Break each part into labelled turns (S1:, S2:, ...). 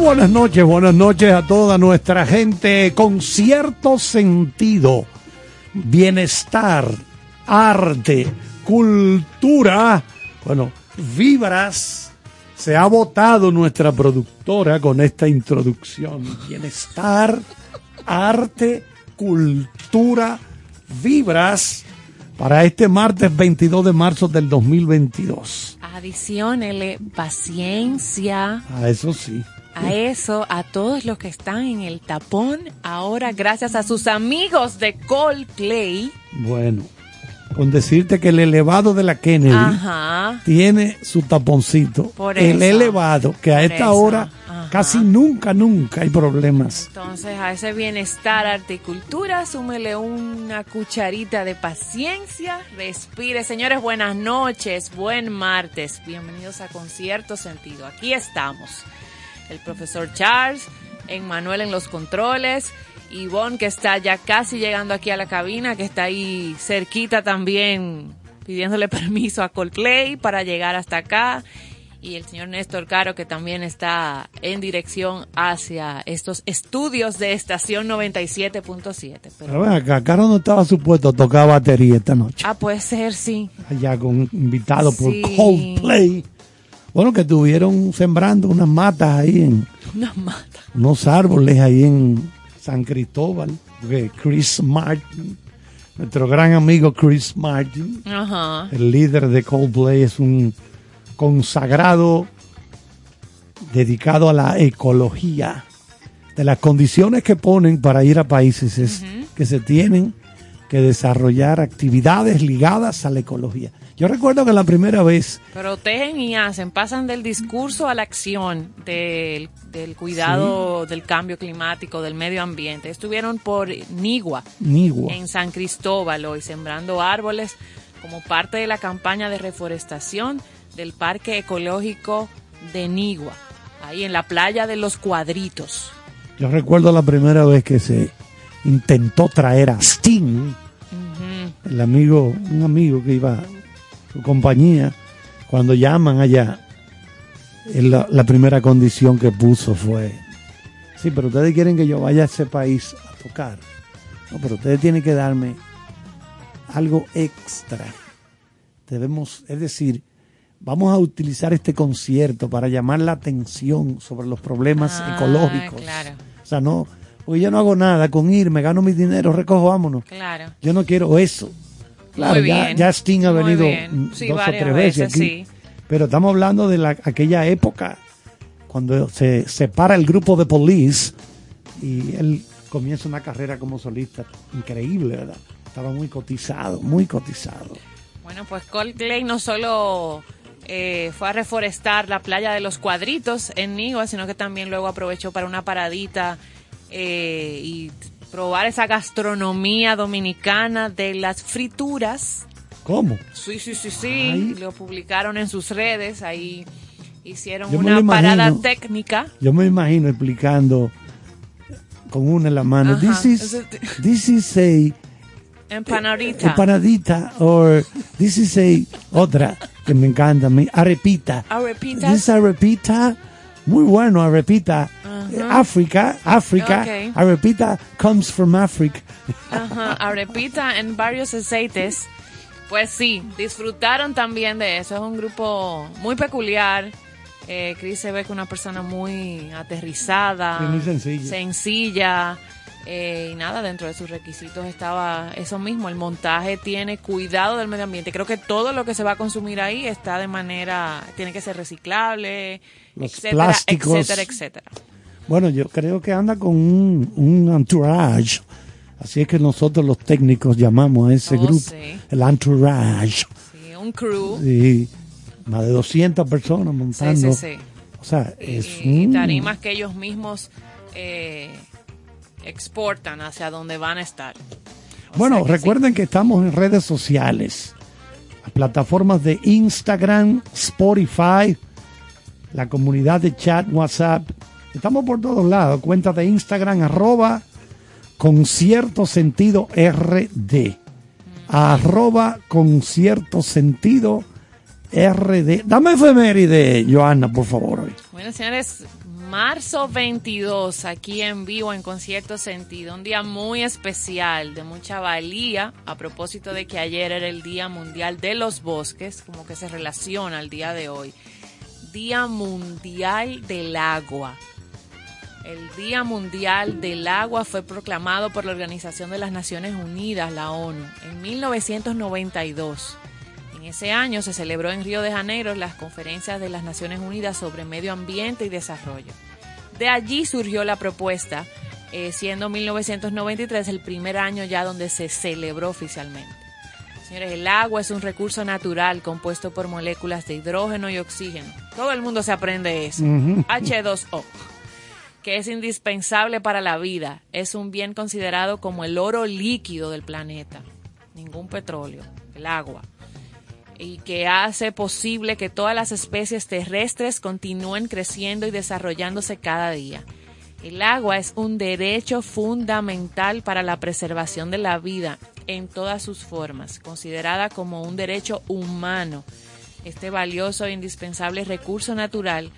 S1: buenas noches, buenas noches a toda nuestra gente con cierto sentido, bienestar, arte, cultura, bueno, vibras. Se ha votado nuestra productora con esta introducción. Bienestar, arte, cultura, vibras para este martes 22 de marzo del 2022.
S2: Adicionele paciencia.
S1: A eso sí.
S2: A eso, a todos los que están en el tapón, ahora gracias a sus amigos de Coldplay.
S1: Bueno, con decirte que el elevado de la Kennedy tiene su taponcito.
S2: Por
S1: el elevado, que a esta hora Casi nunca, nunca hay problemas.
S2: Entonces, a ese bienestar, arte y cultura, súmele una cucharita de paciencia, respire. Señores, buenas noches, buen martes. Bienvenidos a Concierto Sentido. Aquí estamos. El profesor Charles, Emmanuel en los controles, Ivonne que está ya casi llegando aquí a la cabina, que está ahí cerquita también pidiéndole permiso a Coldplay para llegar hasta acá y el señor Néstor Caro que también está en dirección hacia estos estudios de estación 97.7.
S1: Pero ven acá, Caro no estaba supuesto a tocar batería esta noche.
S2: ah, puede ser, sí.
S1: Allá con invitado por. Coldplay. Bueno, que estuvieron sembrando unas matas ahí en
S2: Una mata.
S1: unos árboles ahí en San Cristóbal. Porque Chris Martin, nuestro gran amigo Chris Martin,
S2: Ajá.
S1: el líder de Coldplay, es un consagrado dedicado a la ecología. De las condiciones que ponen para ir a países es que se tienen que desarrollar actividades ligadas a la ecología. Yo recuerdo que la primera vez,
S2: Protegen y hacen, pasan del discurso a la acción del, del cuidado del cambio climático, del medio ambiente. Estuvieron por Nigua,
S1: Nigua,
S2: en San Cristóbal hoy, sembrando árboles como parte de la campaña de reforestación del Parque Ecológico de Nigua, ahí en la playa de los Cuadritos.
S1: yo recuerdo la primera vez que se intentó traer a Sting, el amigo, un amigo que iba, su compañía, cuando llaman allá, la primera condición que puso fue, sí, pero ustedes quieren que yo vaya a ese país a tocar. No, pero ustedes tienen que darme algo extra. Debemos, es decir, vamos a utilizar este concierto para llamar la atención sobre los problemas
S2: Ah,
S1: ecológicos.
S2: claro.
S1: O sea, no, porque yo no hago nada con ir, me gano mi dinero, recojo, vámonos.
S2: Claro.
S1: Yo no quiero eso. Claro, ya, ya Sting ha
S2: muy
S1: venido
S2: Sí,
S1: dos o tres veces,
S2: veces,
S1: aquí.
S2: sí.
S1: Pero estamos hablando de la, aquella época cuando se separa el grupo de Police y él comienza una carrera como solista increíble, ¿verdad? Estaba muy cotizado, muy cotizado.
S2: Bueno, pues Coldplay no solo eh, fue a reforestar la playa de los cuadritos en Nigua, sino que también luego aprovechó para una paradita eh, y probar esa gastronomía dominicana de las frituras.
S1: ¿Cómo?
S2: Sí, sí, sí, sí.
S1: Ay.
S2: Lo publicaron en sus redes. Ahí hicieron
S1: Yo
S2: una parada técnica.
S1: Yo me imagino explicando con una en la mano.
S2: Ajá.
S1: This is, this is a
S2: Empanadita.
S1: empanadita or this is a otra que me encanta, me, arepita.
S2: Arepitas.
S1: This arepita, muy bueno arepita. África, África,
S2: Ok.
S1: arepita comes from Africa.
S2: Ajá, arepita en varios aceites. Pues sí, disfrutaron también de eso. Es un grupo muy peculiar. Eh, Chris se ve que una persona muy aterrizada,
S1: Sí, muy sencilla.
S2: sencilla, eh, y nada, dentro de sus requisitos estaba eso mismo. El montaje tiene cuidado del medio ambiente. Creo que todo lo que se va a consumir ahí está de manera, tiene que ser reciclable, etcétera,
S1: plásticos.
S2: etcétera, etcétera.
S1: Bueno, yo creo que anda con un, un entourage. Así es que nosotros los técnicos llamamos a ese
S2: Oh,
S1: grupo
S2: sí.
S1: el entourage.
S2: Sí, un crew.
S1: Y más de 200 personas
S2: Sí,
S1: montando.
S2: sí, sí.
S1: O sea,
S2: y,
S1: es
S2: y
S1: un-
S2: tarimas que ellos mismos eh, exportan hacia donde van a estar. O
S1: Bueno,
S2: que
S1: recuerden que estamos en redes sociales, plataformas de Instagram, Spotify, la comunidad de chat, WhatsApp. Estamos por todos lados. Cuenta de Instagram, arroba con cierto sentido RD. Arroba con cierto sentido RD. Dame efeméride, Joana, por favor.
S2: Bueno, señores, marzo 22, aquí en vivo en Concierto Sentido, un día muy especial, de mucha valía, a propósito de que ayer era el Día Mundial de los Bosques, como que se relaciona al día de hoy. Día Mundial del Agua. El Día Mundial del Agua fue proclamado por la Organización de las Naciones Unidas, la ONU, en 1992. Ese año se celebró en Río de Janeiro las conferencias de las Naciones Unidas sobre medio ambiente y desarrollo. De allí surgió la propuesta, eh, siendo 1993 el primer año ya donde se celebró oficialmente. Señores, el agua es un recurso natural compuesto por moléculas de hidrógeno y oxígeno. Todo el mundo se aprende eso.
S1: Ujú.
S2: H2O. que es indispensable para la vida. Es un bien considerado como el oro líquido del planeta. Ningún petróleo, el agua. Y que hace posible que todas las especies terrestres continúen creciendo y desarrollándose cada día. El agua es un derecho fundamental para la preservación de la vida en todas sus formas, considerada como un derecho humano. Este valioso e indispensable recurso natural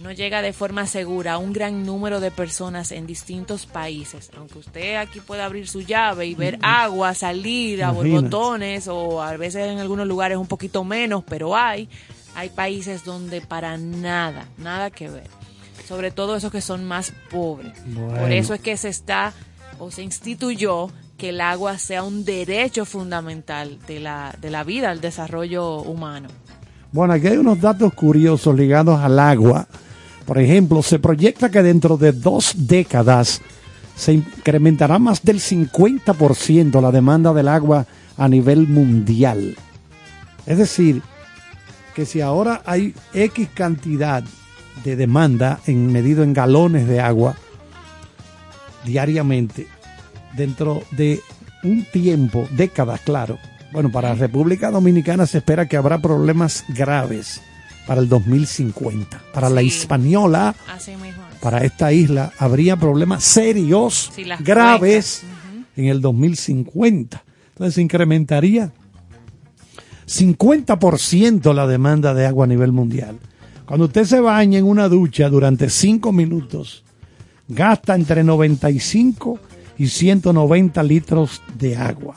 S2: no llega de forma segura a un gran número de personas en distintos países. Aunque usted aquí pueda abrir su llave y ver agua salir a borbotones o a veces en algunos lugares un poquito menos, pero hay, hay países donde para nada, nada que ver. Sobre todo esos que son más pobres. Por eso es que se está o se instituyó que el agua sea un derecho fundamental de la, de la vida, al desarrollo humano.
S1: Bueno, aquí hay unos datos curiosos ligados al agua. Por ejemplo, se proyecta que dentro de dos décadas se incrementará más del 50% la demanda del agua a nivel mundial. Es decir, que si ahora hay X cantidad de demanda en medido en galones de agua diariamente, dentro de un tiempo, décadas, claro. Bueno, para República Dominicana se espera que habrá problemas graves para el 2050. Para la hispaniola,
S2: Así mismo. es.
S1: para esta isla, habría problemas serios,
S2: Sí,
S1: graves, en el 2050. Entonces se incrementaría 50% la demanda de agua a nivel mundial. Cuando usted se baña en una ducha durante 5 minutos, gasta entre 95 y 190 litros de agua.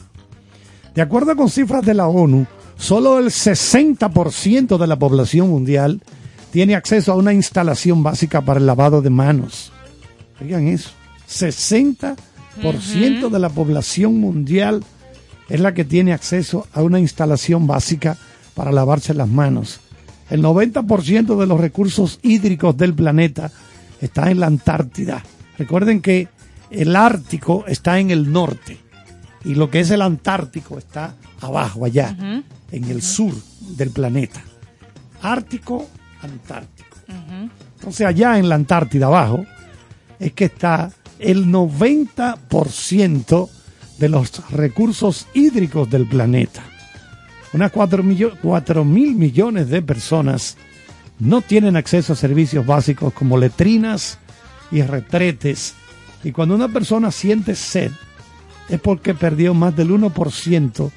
S1: De acuerdo con cifras de la ONU, solo el 60% de la población mundial tiene acceso a una instalación básica para el lavado de manos. Oigan eso, 60% de la población mundial es la que tiene acceso a una instalación básica para lavarse las manos. El 90% de los recursos hídricos del planeta está en la Antártida. Recuerden que el Ártico está en el norte y lo que es el Antártico está abajo, allá, en el sur del planeta. Ártico, Antártico. Entonces allá en la Antártida abajo es que está el 90% de los recursos hídricos del planeta. Unas 4 mil millones de personas no tienen acceso a servicios básicos como letrinas y retretes. Y cuando una persona siente sed, es porque perdió más del 1%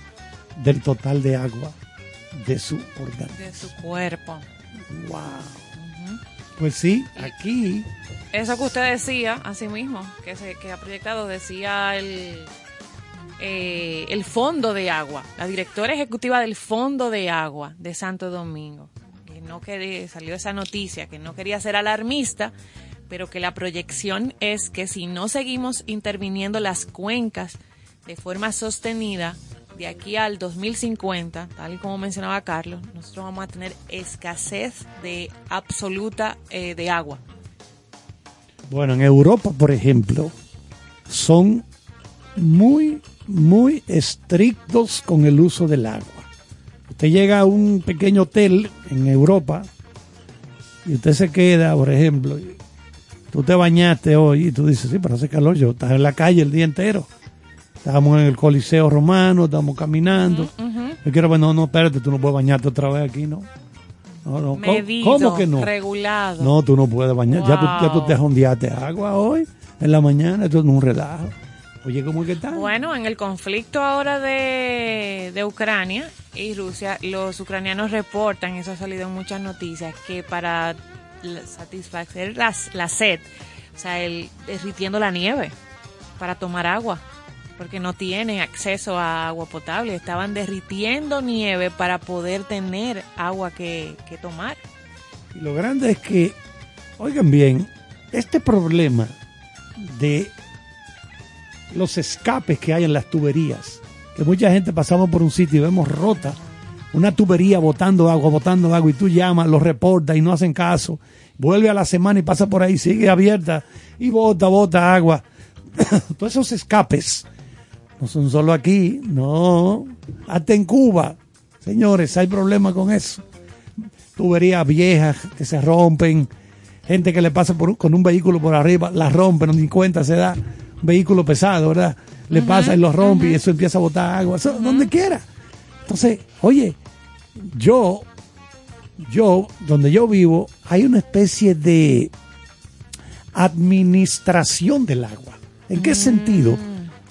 S1: del total de agua de su organismo.
S2: De su cuerpo.
S1: Wow. Pues sí, aquí
S2: Eso que usted decía, así mismo, que, se, que ha proyectado, decía el, eh, el Fondo de Agua, la directora ejecutiva del Fondo de Agua de Santo Domingo, que no quería, salió esa noticia, que no quería ser alarmista, pero que la proyección es que si no seguimos interviniendo las cuencas de forma sostenida, de aquí al 2050, tal y como mencionaba Carlos, nosotros vamos a tener escasez de absoluta eh, de agua.
S1: Bueno, en Europa, por ejemplo, son muy, muy estrictos con el uso del agua. Usted llega a un pequeño hotel en Europa y usted se queda, por ejemplo, tú te bañaste hoy y tú dices, sí, pero hace calor, yo estaba en la calle el día entero. Estábamos en el Coliseo Romano, estábamos caminando. Yo quiero, bueno, no, espérate, tú no puedes bañarte otra vez aquí, ¿no? No, no, ¿cómo-
S2: Medido,
S1: ¿Cómo que no?
S2: regulado.
S1: No, tú no puedes bañar. Ya, tú, ya tú
S2: Wow.
S1: te jondeaste agua hoy, en la mañana, esto es un relajo. Oye, ¿cómo es que está?
S2: Bueno, en el conflicto ahora de, de Ucrania y Rusia, los ucranianos reportan, eso ha salido en muchas noticias, que para satisfacer la sed, o sea, el derritiendo la nieve para tomar agua, porque no tienen acceso a agua potable, estaban derritiendo nieve para poder tener agua que, que tomar.
S1: Y lo grande es que, oigan bien, este problema de los escapes que hay en las tuberías, que mucha gente pasamos por un sitio y vemos rota una tubería botando agua, botando agua, y tú llamas, lo reportas y no hacen caso. Vuelve a la semana y pasa por ahí, sigue abierta y bota, bota agua. Todos esos escapes no son solo aquí, no, hasta en Cuba. Señores, hay problemas con eso tuberías viejas que se rompen, gente que le pasa por, un- con un vehículo por arriba, la rompe, no ni cuenta se da, un vehículo pesado, ¿verdad? Le pasa y lo rompe y eso empieza a botar agua, eso donde quiera. Entonces, oye, yo, yo, donde yo vivo, hay una especie de administración del agua. ¿En qué sentido?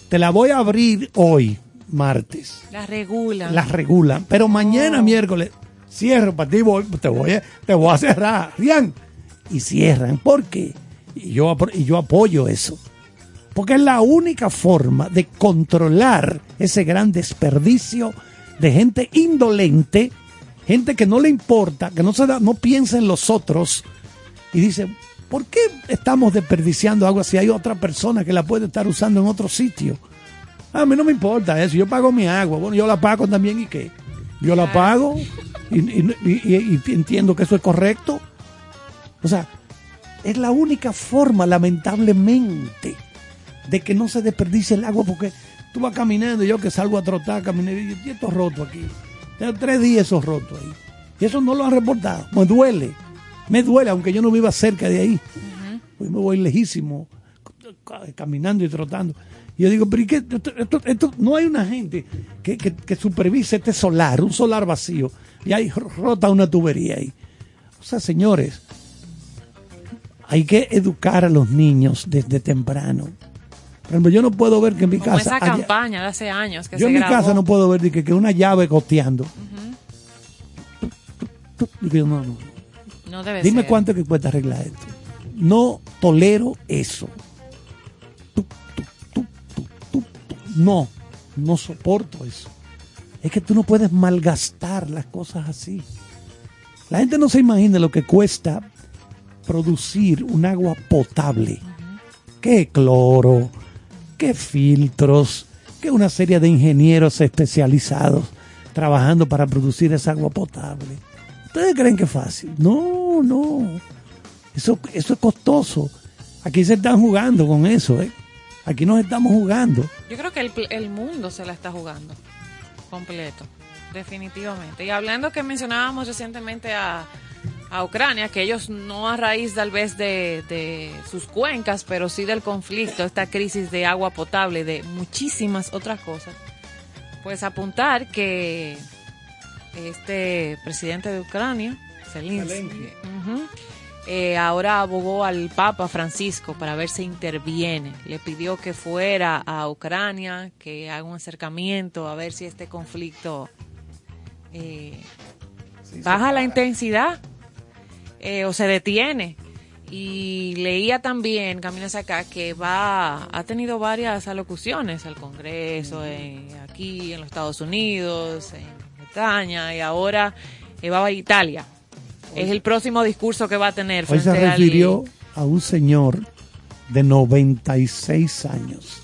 S1: Te la voy a abrir hoy, martes.
S2: La regulan.
S1: Las regulan, pero mañana miércoles cierro para ti, voy, te voy a, te voy a cerrar, bien. Y cierran. ¿Por qué? Y yo, y yo apoyo eso. Porque es la única forma de controlar ese gran desperdicio de gente indolente, gente que no le importa, que no, se da, no piensa en los otros y dice, ¿por qué estamos desperdiciando agua si hay otra persona que la puede estar usando en otro sitio? A mí no me importa eso, yo pago mi agua, bueno, yo la pago también y qué. Yo la pago y, y- y- y entiendo que eso es correcto. O sea, es la única forma, lamentablemente, de que no se desperdicie el agua porque tú vas caminando, yo que salgo a trotar, caminé y y esto roto aquí. Tengo tres días esos rotos ahí. Y eso no lo han reportado. Me duele. Me duele, aunque yo no viva cerca de ahí. Pues me voy lejísimo, ca- caminando y trotando. Y yo digo, pero ¿y qué? Esto, esto- esto- no hay una gente que, que, que supervise este solar, un solar vacío, y hay rota una tubería ahí. O sea, señores, hay que educar a los niños desde temprano. Por ejemplo, yo no puedo ver que en mi
S2: Como
S1: casa...
S2: esa
S1: haya-
S2: campaña de hace años que
S1: yo
S2: se
S1: en mi
S2: grabó.
S1: casa no puedo ver que, que una llave goteando. Digo yo, no, no, no.
S2: Debe
S1: Dime
S2: ser.
S1: cuánto que cuesta arreglar esto. No tolero eso. No, no soporto eso. Es que tú no puedes malgastar las cosas así. La gente no se imagina lo que cuesta producir un agua potable. ¿Qué cloro? ¿Qué filtros? ¿Qué una serie de ingenieros especializados trabajando para producir esa agua potable? ¿Ustedes creen que es fácil? No, no. Eso, eso es costoso. Aquí se están jugando con eso, ¿eh? Aquí nos estamos jugando.
S2: Yo creo que el, el mundo se la está jugando completo, definitivamente. Y hablando que mencionábamos recientemente a, a Ucrania, que ellos no a raíz tal vez de, de sus cuencas, pero sí del conflicto, esta crisis de agua potable, de muchísimas otras cosas, pues apuntar que este presidente de Ucrania, Zelensky, eh, ahora abogó al Papa Francisco para ver si interviene. Le pidió que fuera a Ucrania, que haga un acercamiento, a ver si este conflicto eh, baja la intensidad eh, o se detiene. Y leía también, camino hacia acá, que va, ha tenido varias alocuciones al Congreso, en- aquí en los Estados Unidos, en Bretaña, y ahora eh, va a Italia. Es el próximo discurso que va a tener
S1: Hoy se
S2: al-
S1: refirió a un señor de 96 años.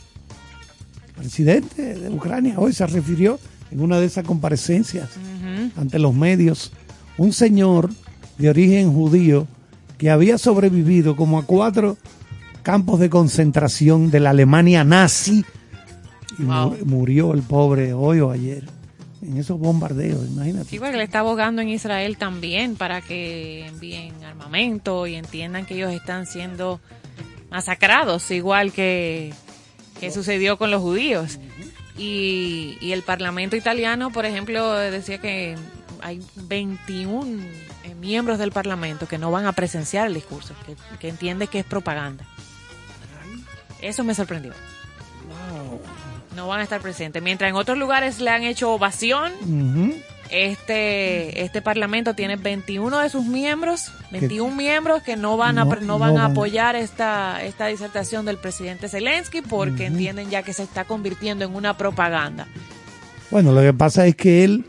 S1: Presidente de Ucrania hoy se refirió en una de esas comparecencias ante los medios. Un señor de origen judío que había sobrevivido como a cuatro campos de concentración de la Alemania nazi y
S2: Wow.
S1: murió el pobre hoy o ayer en esos bombardeos, imagínate.
S2: Sí, porque le está abogando en Israel también para que envíen armamento y entiendan que ellos están siendo masacrados, igual que, que sucedió con los judíos. Y, y el Parlamento italiano, por ejemplo, decía que hay 21 eh, miembros del Parlamento que no van a presenciar el discurso, que, que entiende que es propaganda. Eso me sorprendió. No van a estar presentes. Mientras en otros lugares le han hecho ovación, este este parlamento tiene 21 de sus miembros, 21 miembros que no van a
S1: No-
S2: pre- no van a
S1: van.
S2: apoyar esta esta disertación del presidente Zelensky porque entienden ya que se está convirtiendo en una propaganda.
S1: Bueno, lo que pasa es que él,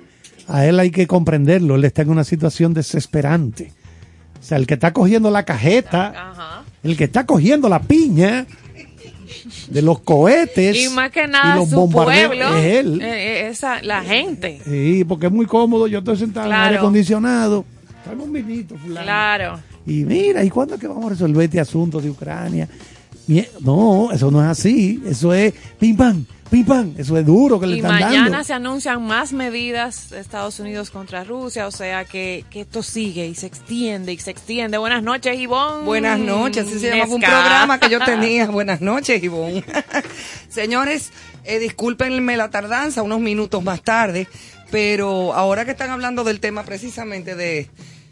S1: a él hay que comprenderlo, él está en una situación desesperante. O sea, el que está cogiendo la cajeta, el que está cogiendo la piña de los cohetes
S2: Y más que
S1: y
S2: nada
S1: los
S2: su pueblo,
S1: es él.
S2: eh, eh, esa la gente.
S1: Sí, porque es muy cómodo, yo estoy sentado en
S2: Claro.
S1: aire acondicionado, traigo un vinito, fulano.
S2: Claro.
S1: Y mira, ¿y cuándo es que vamos a resolver este asunto de Ucrania? No, eso no es así. Eso es pim pam, pim pam. Eso es duro que le
S2: Y
S1: están
S2: mañana
S1: dando.
S2: se anuncian más medidas de Estados Unidos contra Rusia, o sea que, que esto sigue y se extiende y se extiende. Buenas noches, Ivonne.
S3: Buenas noches, así se llamaba un programa que yo tenía. Buenas noches, Ivonne. Señores, eh, discúlpenme la tardanza, unos minutos más tarde, pero ahora que están hablando del tema precisamente de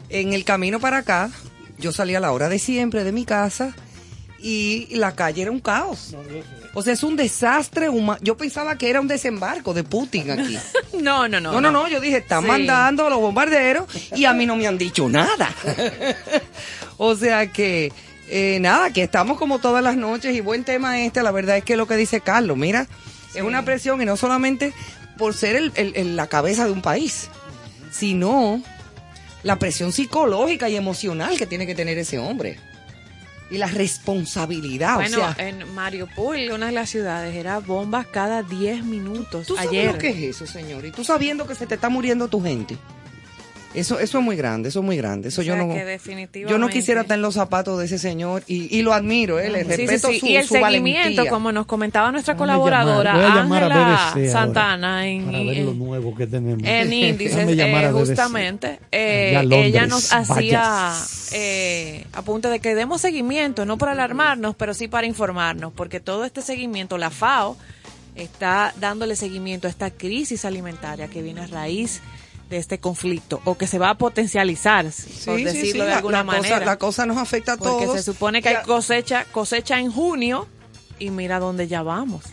S3: en el camino para acá, yo salí a la hora de siempre de mi casa y la calle era un caos. O sea, es un desastre humano. Yo pensaba que era un desembarco de Putin aquí.
S2: No, no, no.
S3: No, no, no, yo dije, están
S2: Sí.
S3: mandando a los bombarderos y a mí no me han dicho nada. o sea que, eh, nada, que estamos como todas las noches y buen tema este, la verdad es que lo que dice Carlos, mira, es una presión y no solamente por ser el- el- el- la cabeza de un país, sino la presión psicológica y emocional que tiene que tener ese hombre. Y la responsabilidad,
S2: Bueno,
S3: o sea...
S2: en Mariupol, una de las ciudades, era bombas cada 10 minutos.
S3: ¿Tú sabes
S2: ayer.
S3: lo que es eso, señor? Y tú sabiendo que se te está muriendo tu gente. Eso, eso es muy grande, eso es muy grande. Eso
S2: O
S3: yo no,
S2: que definitivamente-
S3: yo no quisiera estar en los zapatos de ese señor y, y lo admiro, eh, le
S2: Sí, sí,
S3: respeto
S2: sí.
S3: su,
S2: y el
S3: su
S2: seguimiento,
S3: valentía.
S2: como nos comentaba nuestra colaboradora, Ángela Santana, en,
S1: para ver
S2: en-
S1: lo nuevo que tenemos.
S2: en índices, eh, justamente, eh,
S1: Londres,
S2: ella nos hacía eh, apunte de que demos seguimiento, no para alarmarnos, pero sí para informarnos, porque todo este seguimiento, la FAO está dándole seguimiento a esta crisis alimentaria que viene a raíz de este conflicto o que se va a potencializar, por
S3: Sí,
S2: decirlo
S3: sí,
S2: de
S3: la-
S2: alguna
S3: la cosa-
S2: manera.
S3: la cosa nos afecta a
S2: porque
S3: todos.
S2: se supone que hay cosecha, cosecha en junio y mira dónde ya vamos.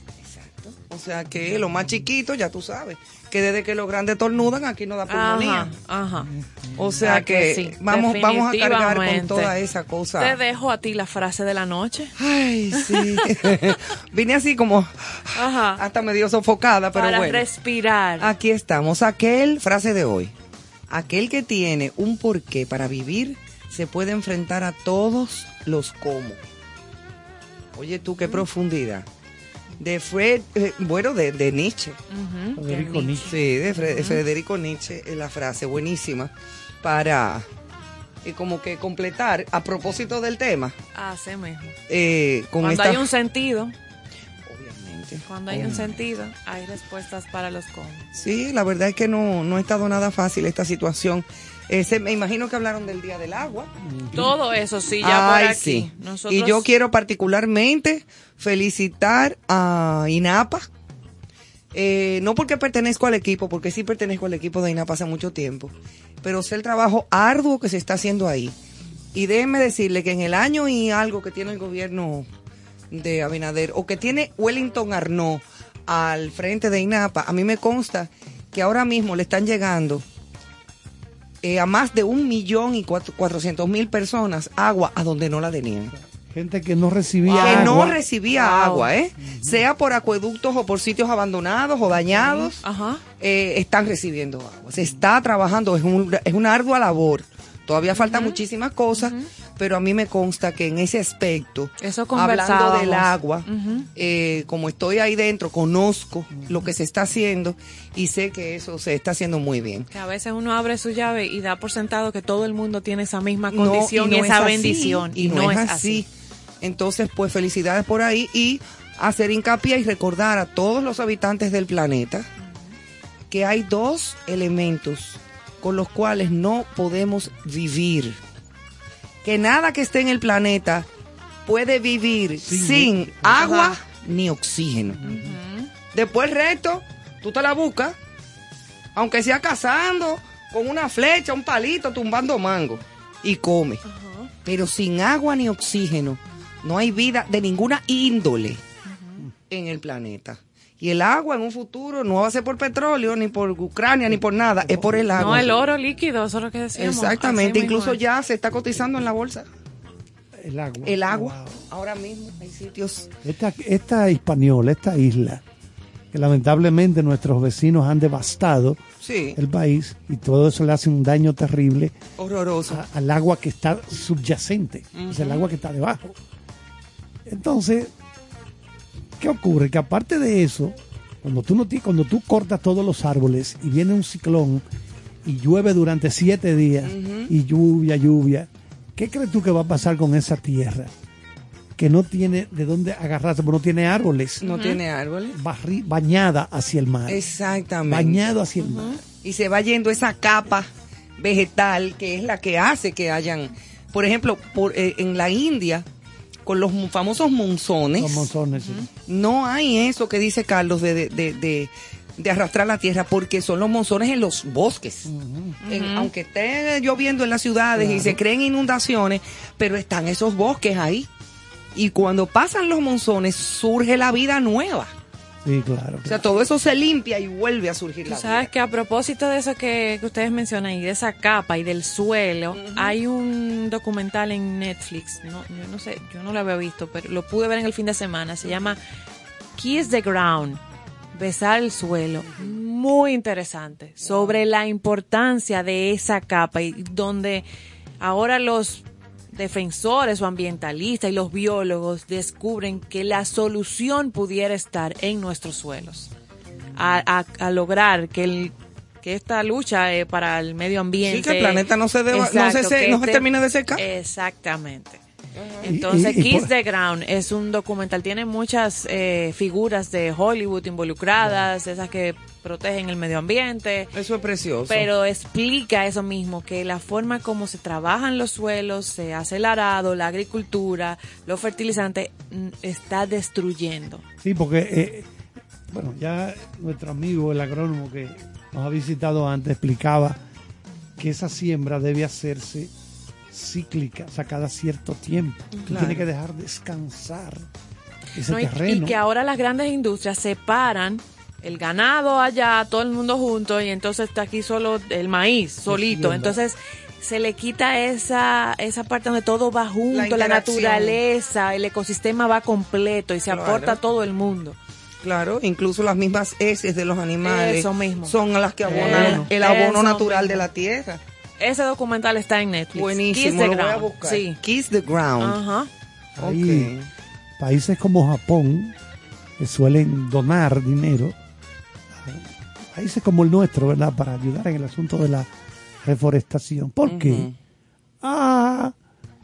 S3: O sea que lo más chiquito, ya tú sabes, que desde que los grandes tornudan, aquí no da pulmonía.
S2: Ajá, ajá.
S3: O sea
S2: Ah,
S3: que,
S2: sí,
S3: vamos, vamos a cargar con toda esa cosa.
S2: Te dejo a ti la frase de la noche.
S3: Ay, sí. Vine así como
S2: Ajá.
S3: hasta medio sofocada, pero
S2: para
S3: bueno.
S2: respirar.
S3: Aquí estamos. Aquel, frase de hoy. Aquel que tiene un porqué para vivir se puede enfrentar a todos los cómo. Oye tú, qué profundidad. De Fred, eh, bueno, de, de Nietzsche.
S2: Ujú,
S1: Federico
S2: de
S1: Nietzsche.
S3: Sí, de, Fre- Federico Nietzsche, eh, la frase buenísima para eh, como que completar a propósito del tema.
S2: Así mismo.
S3: eh, con
S2: Cuando
S3: esta
S2: hay un sentido,
S3: obviamente.
S2: cuando hay un sentido, hay respuestas para los cómo.
S3: Sí, la verdad es que no, no ha estado nada fácil esta situación. Ese, me imagino que hablaron del Día del Agua.
S2: Todo eso sí, ya
S3: Ay,
S2: por aquí.
S3: sí.
S2: Nosotros,
S3: Y yo quiero particularmente felicitar a INAPA. Eh, no porque pertenezco al equipo, porque sí pertenezco al equipo de INAPA hace mucho tiempo, pero sé el trabajo arduo que se está haciendo ahí. Y déjenme decirle que en el año y algo que tiene el gobierno de Abinader, o que tiene Wellington Arnaud al frente de INAPA, a mí me consta que ahora mismo le están llegando eh, a más de un millón y cuatro- cuatrocientos mil personas agua a donde no la tenían.
S1: Gente que no recibía
S3: Que
S1: agua.
S3: no recibía
S2: Wow.
S3: agua, ¿eh? Sea por acueductos o por sitios abandonados o dañados, eh, están recibiendo agua. Se está trabajando, es, un- es una ardua labor. Todavía faltan muchísimas cosas, pero a mí me consta que en ese aspecto,
S2: Eso
S3: hablando del agua, eh, como estoy ahí dentro, conozco lo que se está haciendo y sé que eso se está haciendo muy bien.
S2: Que a veces uno abre su llave y da por sentado que todo el mundo tiene esa misma
S3: No,
S2: condición y,
S3: no
S2: esa
S3: es así,
S2: bendición.
S3: Y, no, es así. Entonces, pues felicidades por ahí y hacer hincapié y recordar a todos los habitantes del planeta que hay dos elementos con los cuales no podemos vivir. Que nada que esté en el planeta puede vivir sin, agua ni oxígeno. Después el resto, tú te la buscas, aunque sea cazando, con una flecha, un palito, tumbando mango, y come. Pero sin agua ni oxígeno, no hay vida de ninguna índole en el planeta. Y el agua en un futuro no va a ser por petróleo, ni por Ucrania, ni por nada, es por el agua.
S2: No, el oro líquido, eso es lo que decíamos.
S3: Exactamente, incluso
S2: es.
S3: ya se está cotizando en la bolsa
S1: El agua.
S3: el agua.
S1: Wow.
S3: Ahora mismo hay sitios.
S1: Esta, esta hispaniola, esta isla, que lamentablemente nuestros vecinos han devastado
S3: Sí,
S1: el país y todo eso le hace un daño terrible
S3: horroroso.
S1: a- al agua que está subyacente, o sea, el agua que está debajo. Entonces, ¿qué ocurre? Que aparte de eso, cuando tú, no ti- cuando tú cortas todos los árboles y viene un ciclón y llueve durante siete días y lluvia, lluvia, ¿qué crees tú que va a pasar con esa tierra? que no tiene de dónde agarrarse, porque no tiene árboles,
S3: No tiene árboles.
S1: barri- bañada hacia el mar.
S3: Exactamente.
S1: Bañado hacia el mar.
S3: y se va yendo esa capa vegetal que es la que hace que hayan, por ejemplo, por, eh, en la India, con los famosos monzones,
S1: Los monzones. sí.
S3: no hay eso que dice Carlos de, de, de, de- de arrastrar la tierra, porque son los monzones en los bosques. En- aunque esté lloviendo en las ciudades y se creen inundaciones, pero están esos bosques ahí. Y cuando pasan los monzones, surge la vida nueva.
S1: Sí, claro.
S3: O sea, todo eso se limpia y vuelve a surgir
S2: Tú
S3: la
S2: sabes
S3: vida.
S2: que a propósito de eso que, que ustedes mencionan y de esa capa y del suelo, hay un documental en Netflix, no, yo no sé, yo no lo había visto, pero lo pude ver en el fin de semana, se llama Kiss the Ground, besar el suelo, muy interesante, sobre la importancia de esa capa y donde ahora los defensores o ambientalistas y los biólogos descubren que la solución pudiera estar en nuestros suelos a, a- a lograr que el que esta lucha eh, para el medio ambiente
S3: Sí, que el planeta no se deba- no se se- no se termine de secar.
S2: exactamente entonces
S1: Y- y- y
S2: Kiss
S1: por-
S2: the Ground es un documental tiene muchas eh, figuras de Hollywood involucradas esas que protegen el medio ambiente
S3: Eso es precioso.
S2: pero explica eso mismo, que la forma como se trabajan los suelos, se hace el arado, la agricultura, los fertilizantes, está destruyendo.
S1: Sí, porque, eh, bueno, ya nuestro amigo, el agrónomo que nos ha visitado antes, explicaba que esa siembra debe hacerse cíclica, o sea, cada cierto tiempo.
S3: Claro.
S1: tienes que dejar descansar ese
S2: ¿no? Y,
S1: terreno.
S2: y que ahora las grandes industrias separan el ganado allá, todo el mundo junto, y entonces está aquí solo el maíz, solito. Entonces se le quita esa, esa parte donde todo va junto, la, naturaleza, el ecosistema va completo y se
S3: Claro.
S2: aporta a todo el mundo.
S3: Claro, incluso las mismas heces de los animales
S2: Eso mismo.
S3: son las que abonan
S1: Eh,
S3: el abono
S2: eso
S3: natural
S2: mismo.
S3: de la tierra.
S2: Ese documental está en Netflix. Kiss
S3: Buenísimo,
S2: the
S3: lo voy a buscar.
S2: Sí.
S3: Kiss the ground.
S2: Ajá.
S1: Ahí,
S3: Ok.
S1: países como Japón que suelen donar dinero a países como el nuestro, ¿verdad? Para ayudar en el asunto de la reforestación. ¿Por qué? Ah,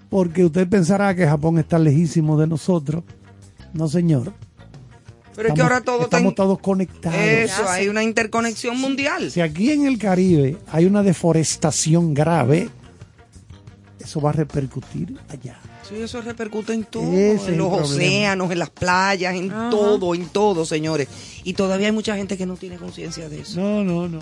S1: porque usted pensará que Japón está lejísimo de nosotros. No, señor.
S3: Pero es que ahora todo está
S1: estamos
S3: en-
S1: todos conectados.
S3: Eso, hay una interconexión mundial.
S1: Si aquí en el Caribe hay una deforestación grave, eso va a repercutir allá.
S3: Sí, eso repercute en todo,
S1: Ese
S3: en los
S1: problema.
S3: océanos, en las playas, en
S2: Ajá.
S3: todo, en todo, señores. Y todavía hay mucha gente que no tiene conciencia de eso.
S1: No, no, no.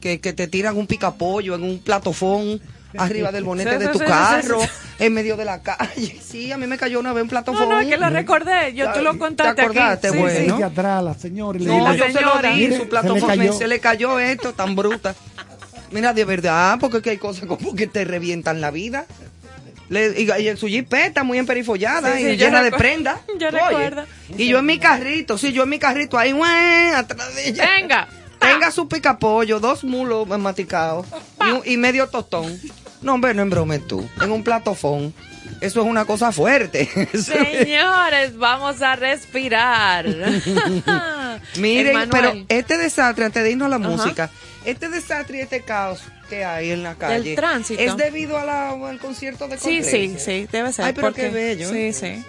S3: Que, que te tiran un picapollo en un platofón arriba del bonete
S2: Sí,
S3: de
S2: sí,
S3: tu carro,
S2: sí,
S3: en medio de la calle. Sí, a mí me cayó una vez un platofón.
S2: No, no, es que lo recordé. Yo tú lo
S3: ¿te
S2: contaste
S3: acordaste,
S2: aquí. Sí,
S3: bueno?
S2: sí.
S1: Atrás la señora
S3: No,
S2: la
S3: yo se lo di,
S1: Mire,
S3: su
S1: se
S3: me-
S1: cayó.
S3: se le cayó esto tan bruta. Mira, de verdad, porque es que hay cosas como que te revientan la vida. Le- y, y su jipeta muy emperifollada
S2: Sí,
S3: y
S2: sí,
S3: llena de prenda.
S2: yo recuerdo.
S3: Y yo en mi carrito, sí, yo en mi carrito ahí, ¡guau! atrás de ella.
S2: Venga.
S3: Tenga su picapollo, dos mulos maticados y, un- y medio tostón. No, hombre, no embromes tú. En un platofón. Eso es una cosa fuerte.
S2: Señores, vamos a respirar.
S3: Miren, pero este desastre, antes de irnos a la música, este desastre y este caos que hay en la calle,
S2: tránsito.
S3: ¿es debido a la- al concierto de
S2: Sí,
S3: Coldplay?
S2: sí, sí, debe ser.
S3: Ay, pero
S2: porque,
S3: qué bello,
S2: Sí,
S3: ¿eh?
S2: sí.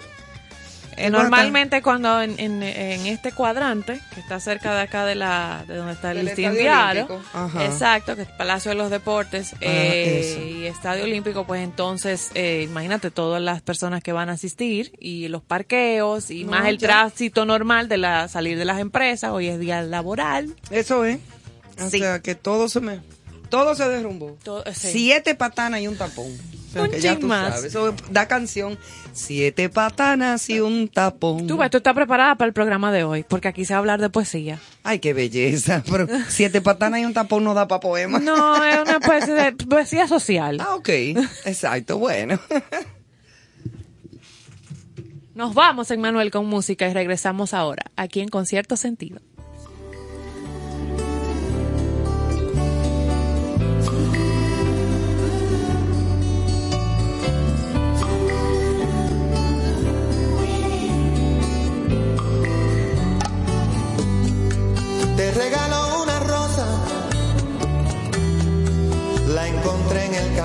S2: Eh, normalmente cuando en, en, en este cuadrante, que está cerca de acá de la de donde está el
S3: Estadio
S2: diario, exacto, que es Palacio de los Deportes eh,
S3: eso.
S2: y Estadio Olímpico, pues entonces, eh, imagínate todas las personas que van a asistir y los parqueos y
S3: No,
S2: más el
S3: ya.
S2: tránsito normal de la salir de las empresas, hoy es día laboral.
S3: Eso es. O
S2: Sí.
S3: sea, que todo se me... Todo se derrumbó.
S2: Todo- sí.
S3: Siete patanas y un tapón. Sea,
S2: Un
S3: que ya
S2: chin
S3: tú
S2: más.
S3: sabes. Eso da canción. Siete patanas y un tapón.
S2: Tú tú estás preparada para el programa de hoy, porque aquí se va a hablar de poesía.
S3: Ay, qué belleza. Pero siete patanas y un tapón no da para poema.
S2: No, es una especie de poesía social.
S3: Ah, ok. Exacto, bueno.
S2: Nos vamos, Manuel, con música y regresamos ahora, aquí en Concierto Sentido.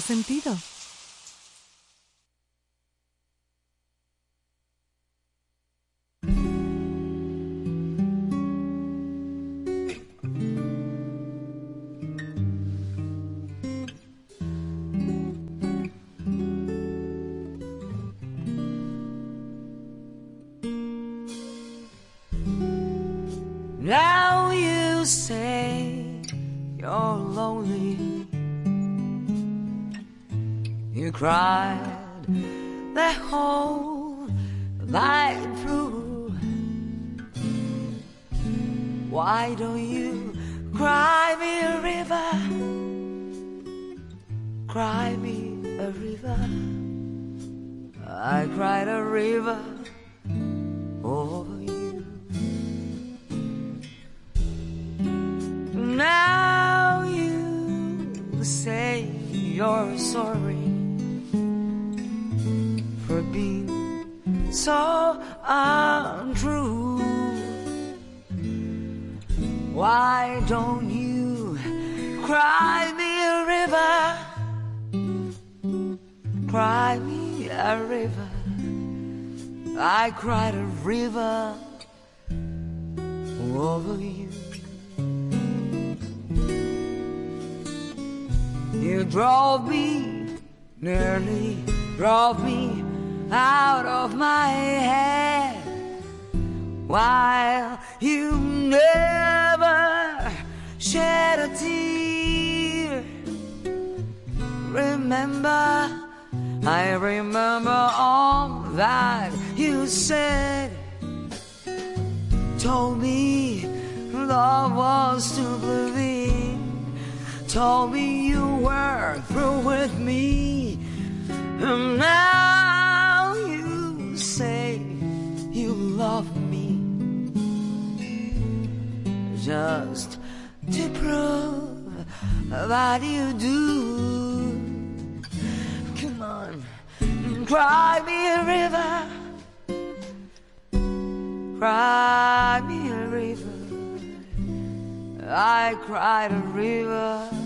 S4: sentido.
S5: Está desnuda a river. I cried a river over you. You
S4: drove me, nearly drove me out of my head while you never shed a tear. Remember, I remember all that you said. Told me love was to believe. Told me you were through with me. And now you say you love me just to prove that you do. Cry me a river, cry me a river. I cried a river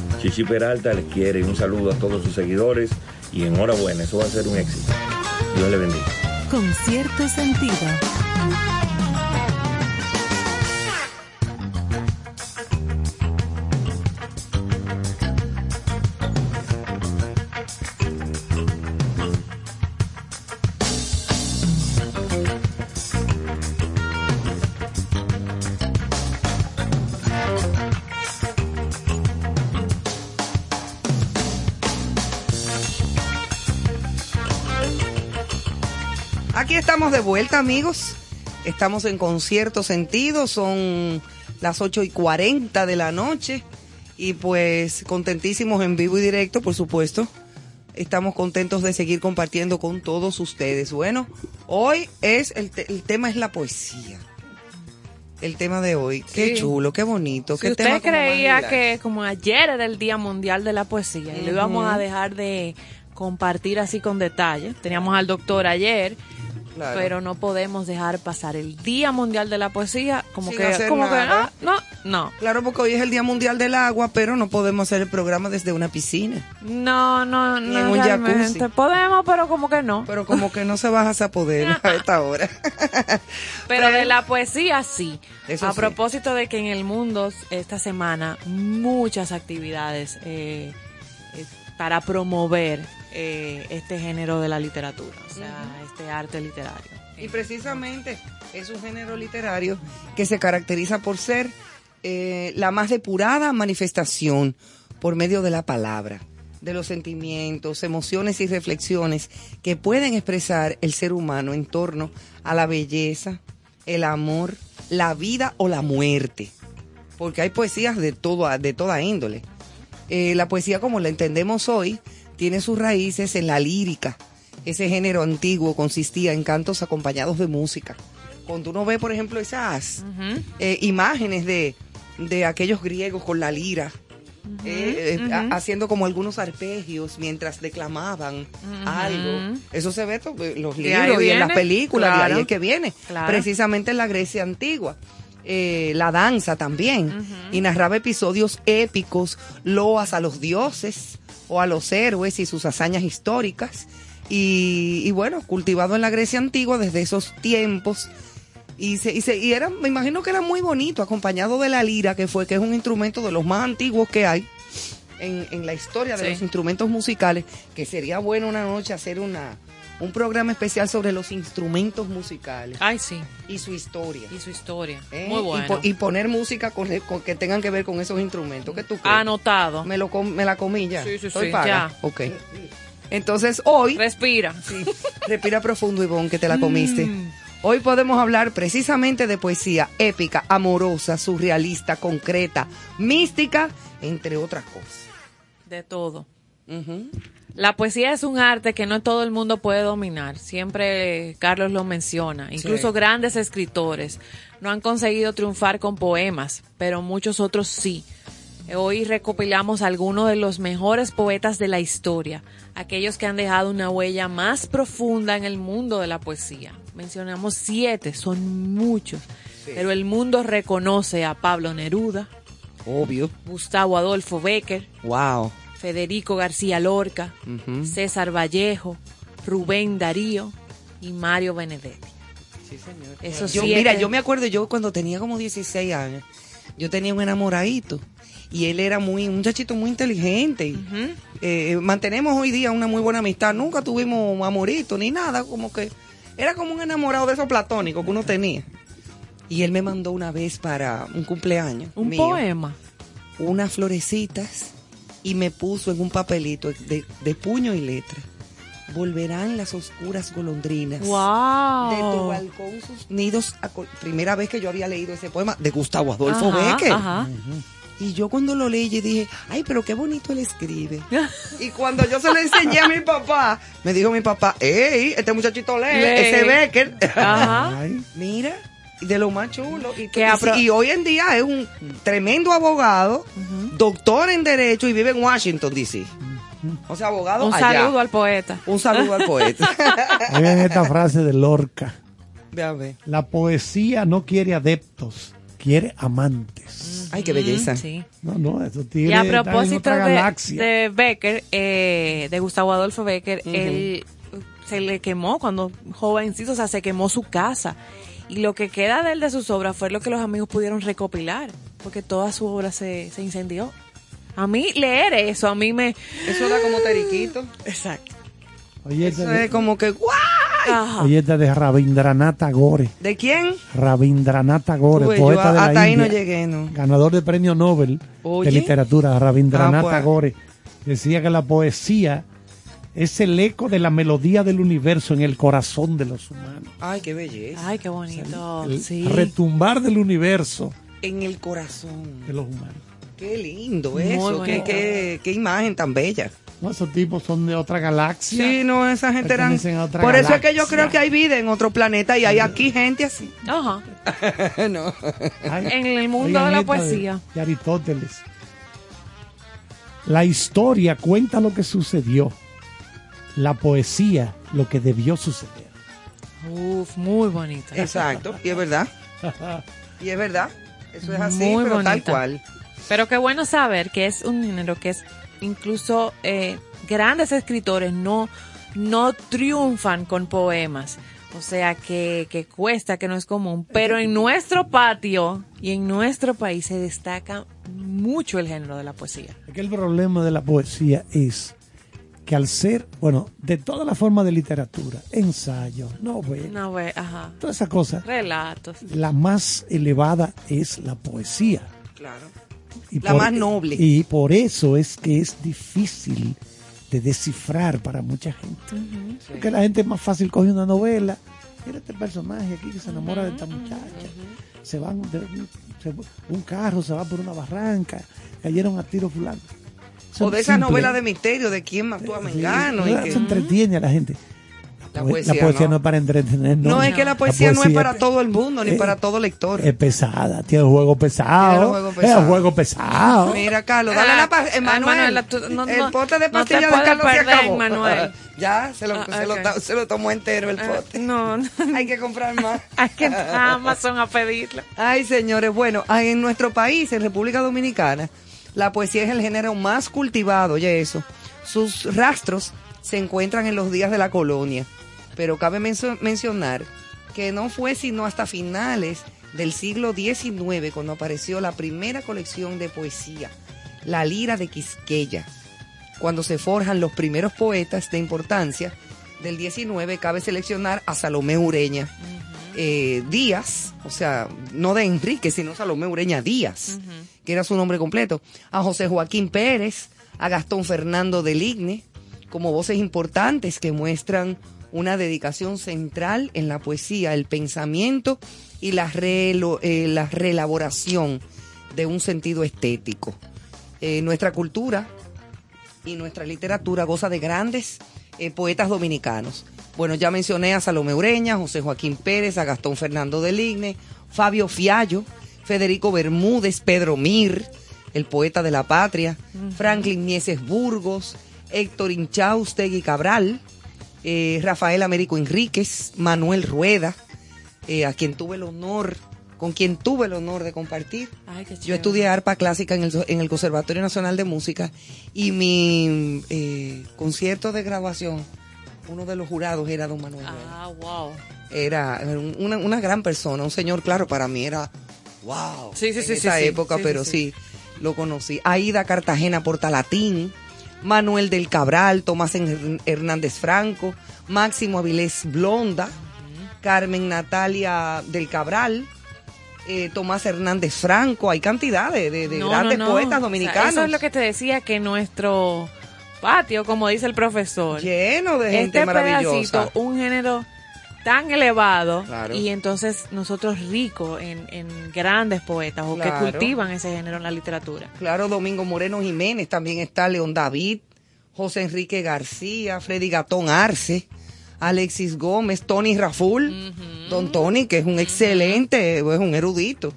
S6: Chichi Peralta les quiere un saludo a todos sus seguidores y enhorabuena, eso va a ser un éxito. Dios le bendiga.
S7: Con cierto sentido.
S3: Estamos de vuelta, amigos. Estamos en concierto sentido, son las 8 y 40 de la noche. Y pues contentísimos en vivo y directo, por supuesto. Estamos contentos de seguir compartiendo con todos ustedes. Bueno, hoy es el, te- el tema es la poesía. El tema de hoy. Qué chulo, qué bonito.
S2: Si
S3: qué tema
S2: usted creía que como ayer era el Día Mundial de la Poesía y lo íbamos a dejar de compartir así con detalle, teníamos al doctor ayer
S3: Claro.
S2: pero no podemos dejar pasar el Día Mundial de la Poesía como
S3: Sin
S2: que,
S3: hacer
S2: como que
S3: nada.
S2: no, no, no,
S3: Claro, porque hoy es el Día Mundial del Agua, pero no podemos hacer el programa desde una piscina.
S2: no, no,
S3: Ni
S2: no
S3: en un
S2: realmente.
S3: jacuzzi.
S2: Podemos, pero como que no.
S3: Pero como que no se baja a poder a esta hora.
S2: Pero de la poesía sí.
S3: Eso
S2: a
S3: sí.
S2: propósito de que en el mundo esta semana muchas actividades eh, eh, para promover eh, este género de la literatura, o sea, este arte literario.
S3: Y precisamente es un género literario que se caracteriza por ser eh, la más depurada manifestación por medio de la palabra, de los sentimientos, emociones y reflexiones que pueden expresar el ser humano en torno a la belleza, el amor, la vida o la muerte. Porque hay poesías de, todo, de toda índole. Eh, la poesía como la entendemos hoy tiene sus raíces en la lírica. Ese género antiguo consistía en cantos acompañados de música. Cuando uno ve, por ejemplo, esas eh, imágenes de, de aquellos griegos con la lira, eh, eh, ha- haciendo como algunos arpegios mientras declamaban algo. Eso se ve to- en los
S2: Y
S3: libros y en las películas, y
S2: claro.
S3: ahí es que viene.
S2: Claro.
S3: Precisamente en la Grecia antigua. Eh, la danza también. Y narraba episodios épicos, loas a los dioses o a los héroes y sus hazañas históricas. Y, y bueno, cultivado en la Grecia antigua desde esos tiempos. Y, se, y, se- y era, me imagino que era muy bonito, acompañado de la lira, que fue, que es un instrumento de los más antiguos que hay en, en la historia de
S2: Sí.
S3: los instrumentos musicales, que sería bueno una noche hacer una, un programa especial sobre los instrumentos musicales
S2: Ay, sí,
S3: y su historia.
S2: y su historia.
S3: ¿eh?
S2: Muy
S3: Y
S2: bueno.
S3: po- Y, poner música con, con- que tengan que ver con esos instrumentos. ¿Qué tú crees?
S2: Anotado.
S3: Me, lo com- me la comí ya.
S2: Sí, sí,
S3: Estoy
S2: sí,
S3: paga.
S2: ya.
S3: Ok. Entonces hoy,
S2: Respira.
S3: sí, respira profundo, Ivonne, que te la comiste.
S2: Mm.
S3: Hoy podemos hablar precisamente de poesía épica, amorosa, surrealista, concreta, mística, entre otras cosas.
S2: De todo.
S3: Ujú.
S2: La poesía es un arte que no todo el mundo puede dominar. Siempre Carlos lo menciona. Incluso
S3: Sí.
S2: grandes escritores no han conseguido triunfar con poemas, pero muchos otros sí. Hoy recopilamos algunos de los mejores poetas de la historia, aquellos que han dejado una huella más profunda en el mundo de la poesía. Mencionamos siete, son muchos, pero el mundo reconoce a Pablo Neruda,
S3: Obvio.
S2: Gustavo Adolfo Becker,
S3: Wow.
S2: Federico García Lorca. César Vallejo, Rubén Darío y Mario Benedetti.
S3: Sí, señor.
S2: Esos
S3: Yo,
S2: siete-
S3: mira, yo me acuerdo, yo cuando tenía como 16 años, yo tenía un enamoradito y él era muy, un muchachito muy inteligente. eh, mantenemos hoy día una muy buena amistad, nunca tuvimos un amorito ni nada, como que era como un enamorado de esos platónicos que uno tenía. Y él me mandó una vez para un cumpleaños.
S2: Un
S3: mío,
S2: poema.
S3: Unas florecitas y me puso en un papelito de, de puño y letra. Volverán las oscuras golondrinas. De tu
S2: ¡Wow!
S3: balcón sus nidos. a Primera vez que yo había leído ese poema de Gustavo Adolfo
S2: Ajá,
S3: Becker.
S2: ajá.
S3: Y yo cuando lo leí, yo dije, ay, pero qué bonito él escribe. y cuando yo se lo enseñé a mi papá, me dijo mi papá, hey, este muchachito lee,
S2: Lee.
S3: ese Becker.
S2: Ajá.
S3: Mira, de lo más chulo. Y,
S2: Que
S3: y- y hoy en día es un tremendo abogado, doctor en Derecho y vive en Washington, D.C. O sea, abogado
S2: Un
S3: allá.
S2: saludo al poeta.
S3: Un saludo al poeta.
S1: Oigan esta frase de Lorca.
S3: Ve a ver.
S1: La poesía no quiere adeptos, quiere amantes.
S3: Ay, qué belleza.
S2: Mm, Sí.
S1: No, no, eso
S2: Y
S1: tiene
S2: a
S1: están en
S2: propósito de, de Becker, eh, de Gustavo Adolfo Becker, él se le quemó cuando jovencito, o sea, se quemó su casa. Y lo que queda de él de sus obras fue lo que los amigos pudieron recopilar, porque toda su obra se, se incendió. A mí leer eso, a mí me...
S3: Eso da como teriquito.
S2: Exacto.
S1: Oye,
S3: Eso
S1: de,
S3: es como que, ¡guau!
S2: Ajá.
S1: oye, esta de Rabindranath Tagore.
S3: ¿De quién?
S1: Rabindranath Tagore,
S3: Uy, yo
S1: poeta de la
S3: hasta ahí no
S1: India,
S3: llegué, ¿no?
S1: ganador de premio Nobel
S3: Oye.
S1: de literatura, Rabindranath
S3: Ah, pues.
S1: Tagore, decía que la poesía es el eco de la melodía del universo en el corazón de los humanos.
S3: Ay, qué belleza.
S2: Ay, qué bonito.
S1: El
S2: sí.
S1: retumbar del universo
S3: En el corazón.
S1: de los humanos.
S3: Qué lindo
S2: Muy
S3: eso. Qué,
S2: bonito.
S3: qué, qué imagen tan bella.
S1: No, esos tipos son de otra galaxia.
S3: Sí, no, esa gente eran... Por eso es que yo
S1: galaxia.
S3: creo que hay vida en otro planeta y hay aquí gente así.
S2: Ajá.
S3: no.
S1: Ay,
S2: En el mundo de la poesía.
S1: de Aristóteles. La historia cuenta lo que sucedió. La poesía lo que debió suceder.
S2: Uf, muy bonita.
S3: Exacto, y es verdad. Y es verdad. Eso es así,
S2: Muy
S3: pero tal cual.
S2: Pero qué bueno saber que es un género que es incluso eh, grandes escritores no, no triunfan con poemas. O sea que, que cuesta, que no es común. Pero en nuestro patio y en nuestro país se destaca mucho el género de la poesía.
S1: Es que el problema de la poesía es que al ser, bueno, de toda la forma de literatura, ensayo, novela,
S2: No, ve, ajá.
S1: todas esas cosas,
S2: Relatos.
S1: la más elevada es la poesía.
S3: Claro.
S1: Y
S3: La más noble.
S1: Y por eso es que es difícil de descifrar para mucha gente. Porque la gente es más fácil coge una novela. Mira este personaje aquí que se enamora de esta muchacha. Se van de un, se- un carro, se va por una barranca. Cayeron a tiro fulano.
S3: O de
S1: es
S3: esa
S1: simple.
S3: novela de misterio de quién mató a
S1: Sí,
S3: Mengano. y
S1: eso
S3: que-
S1: entretiene a la gente.
S3: La
S1: poe-
S3: poesía,
S1: la poesía
S3: no.
S1: no. es para entretener. No,
S3: No, es que la poesía, no es para todo el mundo, ni para todo lector.
S1: Es pesada, tiene juego pesado.
S3: Tiene juego
S1: Es
S3: pesado.
S1: juego pesado.
S3: Mira, Carlos, dale
S2: Ah,
S3: la pa-
S2: ay,
S3: Manuel,
S2: Manuela, tú- no-
S3: el pote de pastillas de Carlos se
S2: perder,
S3: acabó.
S2: Manuel.
S3: ya, se lo,
S2: Ah,
S3: se, lo, se tomó entero el
S2: Ah,
S3: pote.
S2: no, no.
S3: Hay que comprar más.
S2: Hay que entrar a Amazon a pedirlo.
S3: Ay, señores, bueno, ah, en nuestro país, en República Dominicana, la poesía es el género más cultivado, oye eso. Sus rastros se encuentran en los días de la colonia, pero cabe mencionar que no fue sino hasta finales del siglo XIX cuando apareció la primera colección de poesía, La Lira de Quisqueya. Cuando se forjan los primeros poetas de importancia del XIX, cabe seleccionar a Salomé Ureña eh, Díaz, o sea, no de Enrique, sino Salomé Ureña Díaz, que era su nombre completo, a José Joaquín Pérez, a Gastón Fernando del Igne, como voces importantes que muestran una dedicación central en la poesía, el pensamiento y la, relo- eh, la reelaboración de un sentido estético. Eh, nuestra cultura y nuestra literatura goza de grandes eh, poetas dominicanos. Bueno, ya mencioné a Salomé Ureña, José Joaquín Pérez, a Gastón Fernando del Igne, Fabio Fiallo, Federico Bermúdez, Pedro Mir, el poeta de la patria, Franklin Mieses Burgos, Héctor Inchaustegui Cabral, eh, Rafael Américo Enríquez, Manuel Rueda, eh, a quien tuve el honor, con quien tuve el honor de compartir.
S2: Ay, qué
S3: Yo estudié arpa clásica en el, en el Conservatorio Nacional de Música y mi eh, concierto de graduación, uno de los jurados era don Manuel.
S2: Ah, wow.
S3: Era un- una, una gran persona, un señor, claro, para mí era wow.
S2: Sí, sí,
S3: en
S2: sí,
S3: esa
S2: sí,
S3: época,
S2: Sí,
S3: pero
S2: sí,
S3: sí, lo conocí. Aida Cartagena Portalatín, Manuel del Cabral, Tomás Her- Hernández Franco, Máximo Avilés Blonda, Carmen Natalia del Cabral, eh, Tomás Hernández Franco, hay cantidad de, de- de
S2: No,
S3: grandes
S2: no, no.
S3: poetas
S2: O sea,
S3: dominicanos.
S2: eso es lo que te decía, que nuestro patio, como dice el profesor,
S3: Lleno de gente
S2: este
S3: maravillosa.
S2: pedacito, un género tan elevado
S3: Claro.
S2: y entonces nosotros ricos en, en grandes poetas o
S3: Claro.
S2: que cultivan ese género en la literatura.
S3: Claro, Domingo Moreno Jiménez, también está León David, José Enrique García, Freddy Gatón Arce, Alexis Gómez, Tony Raful, Don Tony, que es un excelente, es un erudito,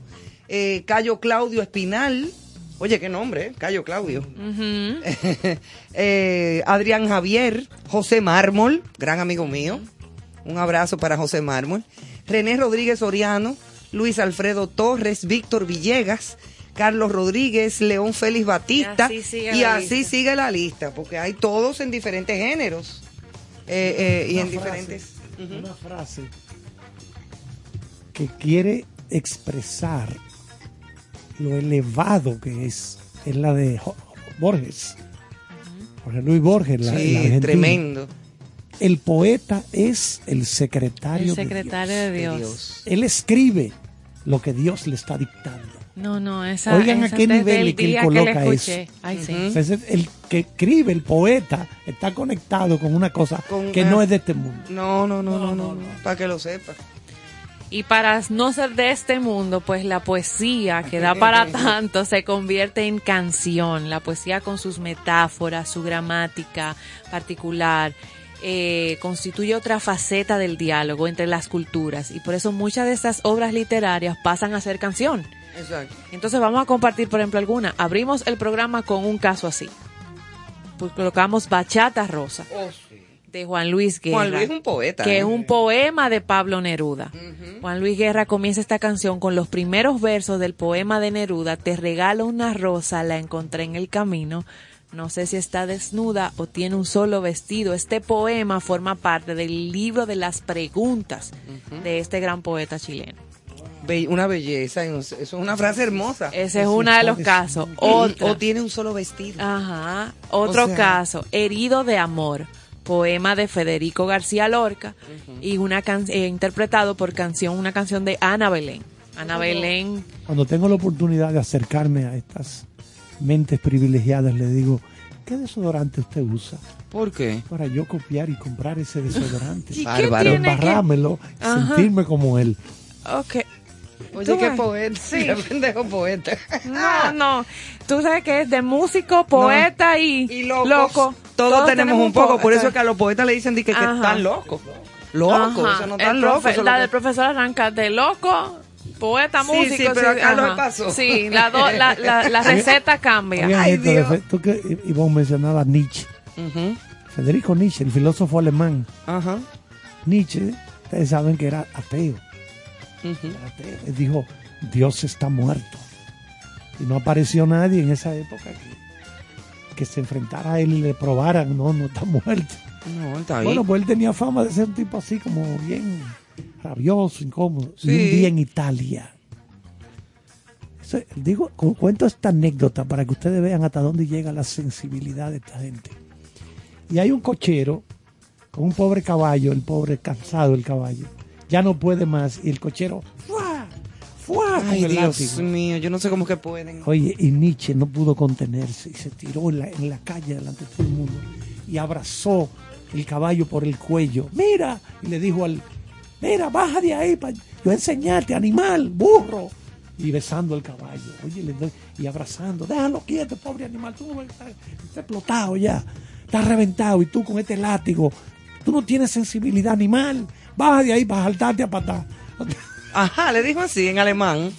S3: eh, Cayo Claudio Espinal, oye, qué nombre, ¿eh? Cayo Claudio. Eh, Adrián Javier, José Mármol, gran amigo mío, un abrazo para José Mármol, René Rodríguez Oriano, Luis Alfredo Torres, Víctor Villegas, Carlos Rodríguez, León Félix Batista,
S2: Y así sigue
S3: y
S2: la
S3: así
S2: lista.
S3: sigue la lista, porque hay todos en diferentes géneros. Eh, eh, y en
S1: frase,
S3: diferentes...
S1: Una frase que quiere expresar lo elevado que es, es la de Borges. Jorge Luis Borges, la, el
S3: Sí, tremendo.
S1: El poeta es el secretario,
S2: El secretario de Dios.
S3: Dios.
S1: Él escribe lo que Dios le está dictando.
S2: No, no, esa,
S1: Oigan a qué nivel
S2: el
S1: que él coloca
S2: que
S1: eso.
S2: Ay, sí.
S3: Ujú.
S1: O sea, ese- el que escribe, el poeta, está conectado con una cosa
S3: Con-
S1: que no es de este mundo.
S3: No, no, no, no, no, no, para que lo sepa.
S2: Y para no ser de este mundo, pues la poesía que da para tanto se convierte en canción. La poesía con sus metáforas, su gramática particular, eh, constituye otra faceta del diálogo entre las culturas. Y por eso muchas de estas obras literarias pasan a ser canción.
S3: Exacto.
S2: Entonces vamos a compartir, por ejemplo, alguna. Abrimos el programa con un caso así. Pues colocamos Bachata Rosa. De Juan Luis Guerra.
S3: Juan Luis es un poeta.
S2: Que
S3: ¿eh?
S2: es un poema de Pablo Neruda. Juan Luis Guerra comienza esta canción con los primeros versos del poema de Neruda. Te regalo una rosa, la encontré en el camino. No sé si está desnuda o tiene un solo vestido. Este poema forma parte del libro de las preguntas de este gran poeta chileno.
S3: Be- una belleza. Eso es una frase hermosa.
S2: Ese es uno de los casos. Otra.
S3: O tiene un solo vestido.
S2: Ajá. Otro
S3: O sea-
S2: caso, Herido de Amor, poema de Federico García Lorca y una can- eh, interpretado por canción, una canción de Ana Belén. Ana Belén,
S1: Cuando tengo la oportunidad de acercarme a estas mentes privilegiadas, le digo, ¿qué desodorante usted usa?
S3: ¿Por qué?
S1: Para yo copiar y comprar ese desodorante.
S2: ¿Y qué
S3: Bárbaro.
S2: tiene que-
S1: Embarrármelo,
S2: Ajá.
S1: sentirme como él.
S2: ok.
S3: Oye, qué poeta.
S2: Sí.
S3: Qué pendejo poeta.
S2: No, no. Tú sabes que es de músico, poeta y,
S3: Y locos.
S2: loco.
S3: Todos, tenemos, un poco. Por eso es que a los poetas le dicen di que, que están locos. Locos, eso no
S2: El
S3: están locos.
S2: la
S3: lo
S2: del
S3: que-
S2: profesor arranca de loco, poeta,
S3: Sí,
S2: músico.
S3: sí, pero a Carlos
S2: ajá.
S3: le pasó.
S2: Sí, la, do- la, la, la receta cambia.
S1: Oigan
S3: Ay,
S1: esto,
S3: Dios.
S1: tú que Ivonne mencionaba a Nietzsche. Federico Nietzsche, el filósofo alemán.
S3: Ajá.
S1: Nietzsche, ustedes saben que era ateo. Dijo, Dios está muerto. Y no apareció nadie en esa época que, que se enfrentara a él y le probaran, no, no está muerto.
S3: No, está ahí.
S1: Bueno, pues él tenía fama de ser un tipo así como bien rabioso, incómodo. Y un día en Italia. Eso, digo, cu- cuento esta anécdota para que ustedes vean hasta dónde llega la sensibilidad de esta gente. Y hay un cochero con un pobre caballo, el pobre cansado el caballo. Ya no puede más. Y el cochero, ¡fua! ¡fua! con
S3: Ay,
S1: el
S3: Dios
S1: látigo.
S3: mío, yo no sé cómo que pueden.
S1: Oye, y Nietzsche no pudo contenerse y se tiró en la, en la calle delante de todo el mundo y abrazó el caballo por el cuello. Mira, y le dijo al, mira, baja de ahí para yo enseñarte, animal, burro. Y besando al caballo, oye, le doy, y abrazando, déjalo quieto, pobre animal, tú no ves, está, está explotado ya, está reventado y tú con este látigo, tú no tienes sensibilidad animal, baja de ahí para saltarte a patar.
S3: Ajá, le dijo así en alemán.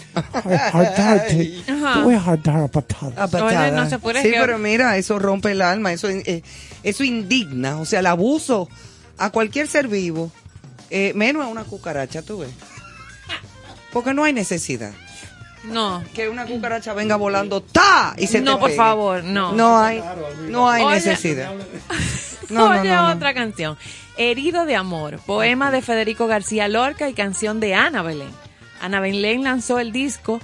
S1: Hartarte,
S2: Ajá.
S1: te voy a hartar a patadas.
S3: A patada.
S2: Oye, no se puede
S3: Sí,
S2: que-
S3: pero mira, eso rompe el alma, eso, eh, eso indigna, o sea, el abuso a cualquier ser vivo, eh, menos a una cucaracha, tú ves. Porque no hay necesidad.
S2: No.
S3: Que una cucaracha venga volando, ¡ta! Y se te
S2: No, por
S3: pegue.
S2: favor, no.
S3: No hay, no hay
S2: Oye.
S3: necesidad. No, no,
S2: Oye,
S3: no, no.
S2: otra canción. Herido de amor, poema de Federico García Lorca y canción de Ana Belén. Ana Belén lanzó el disco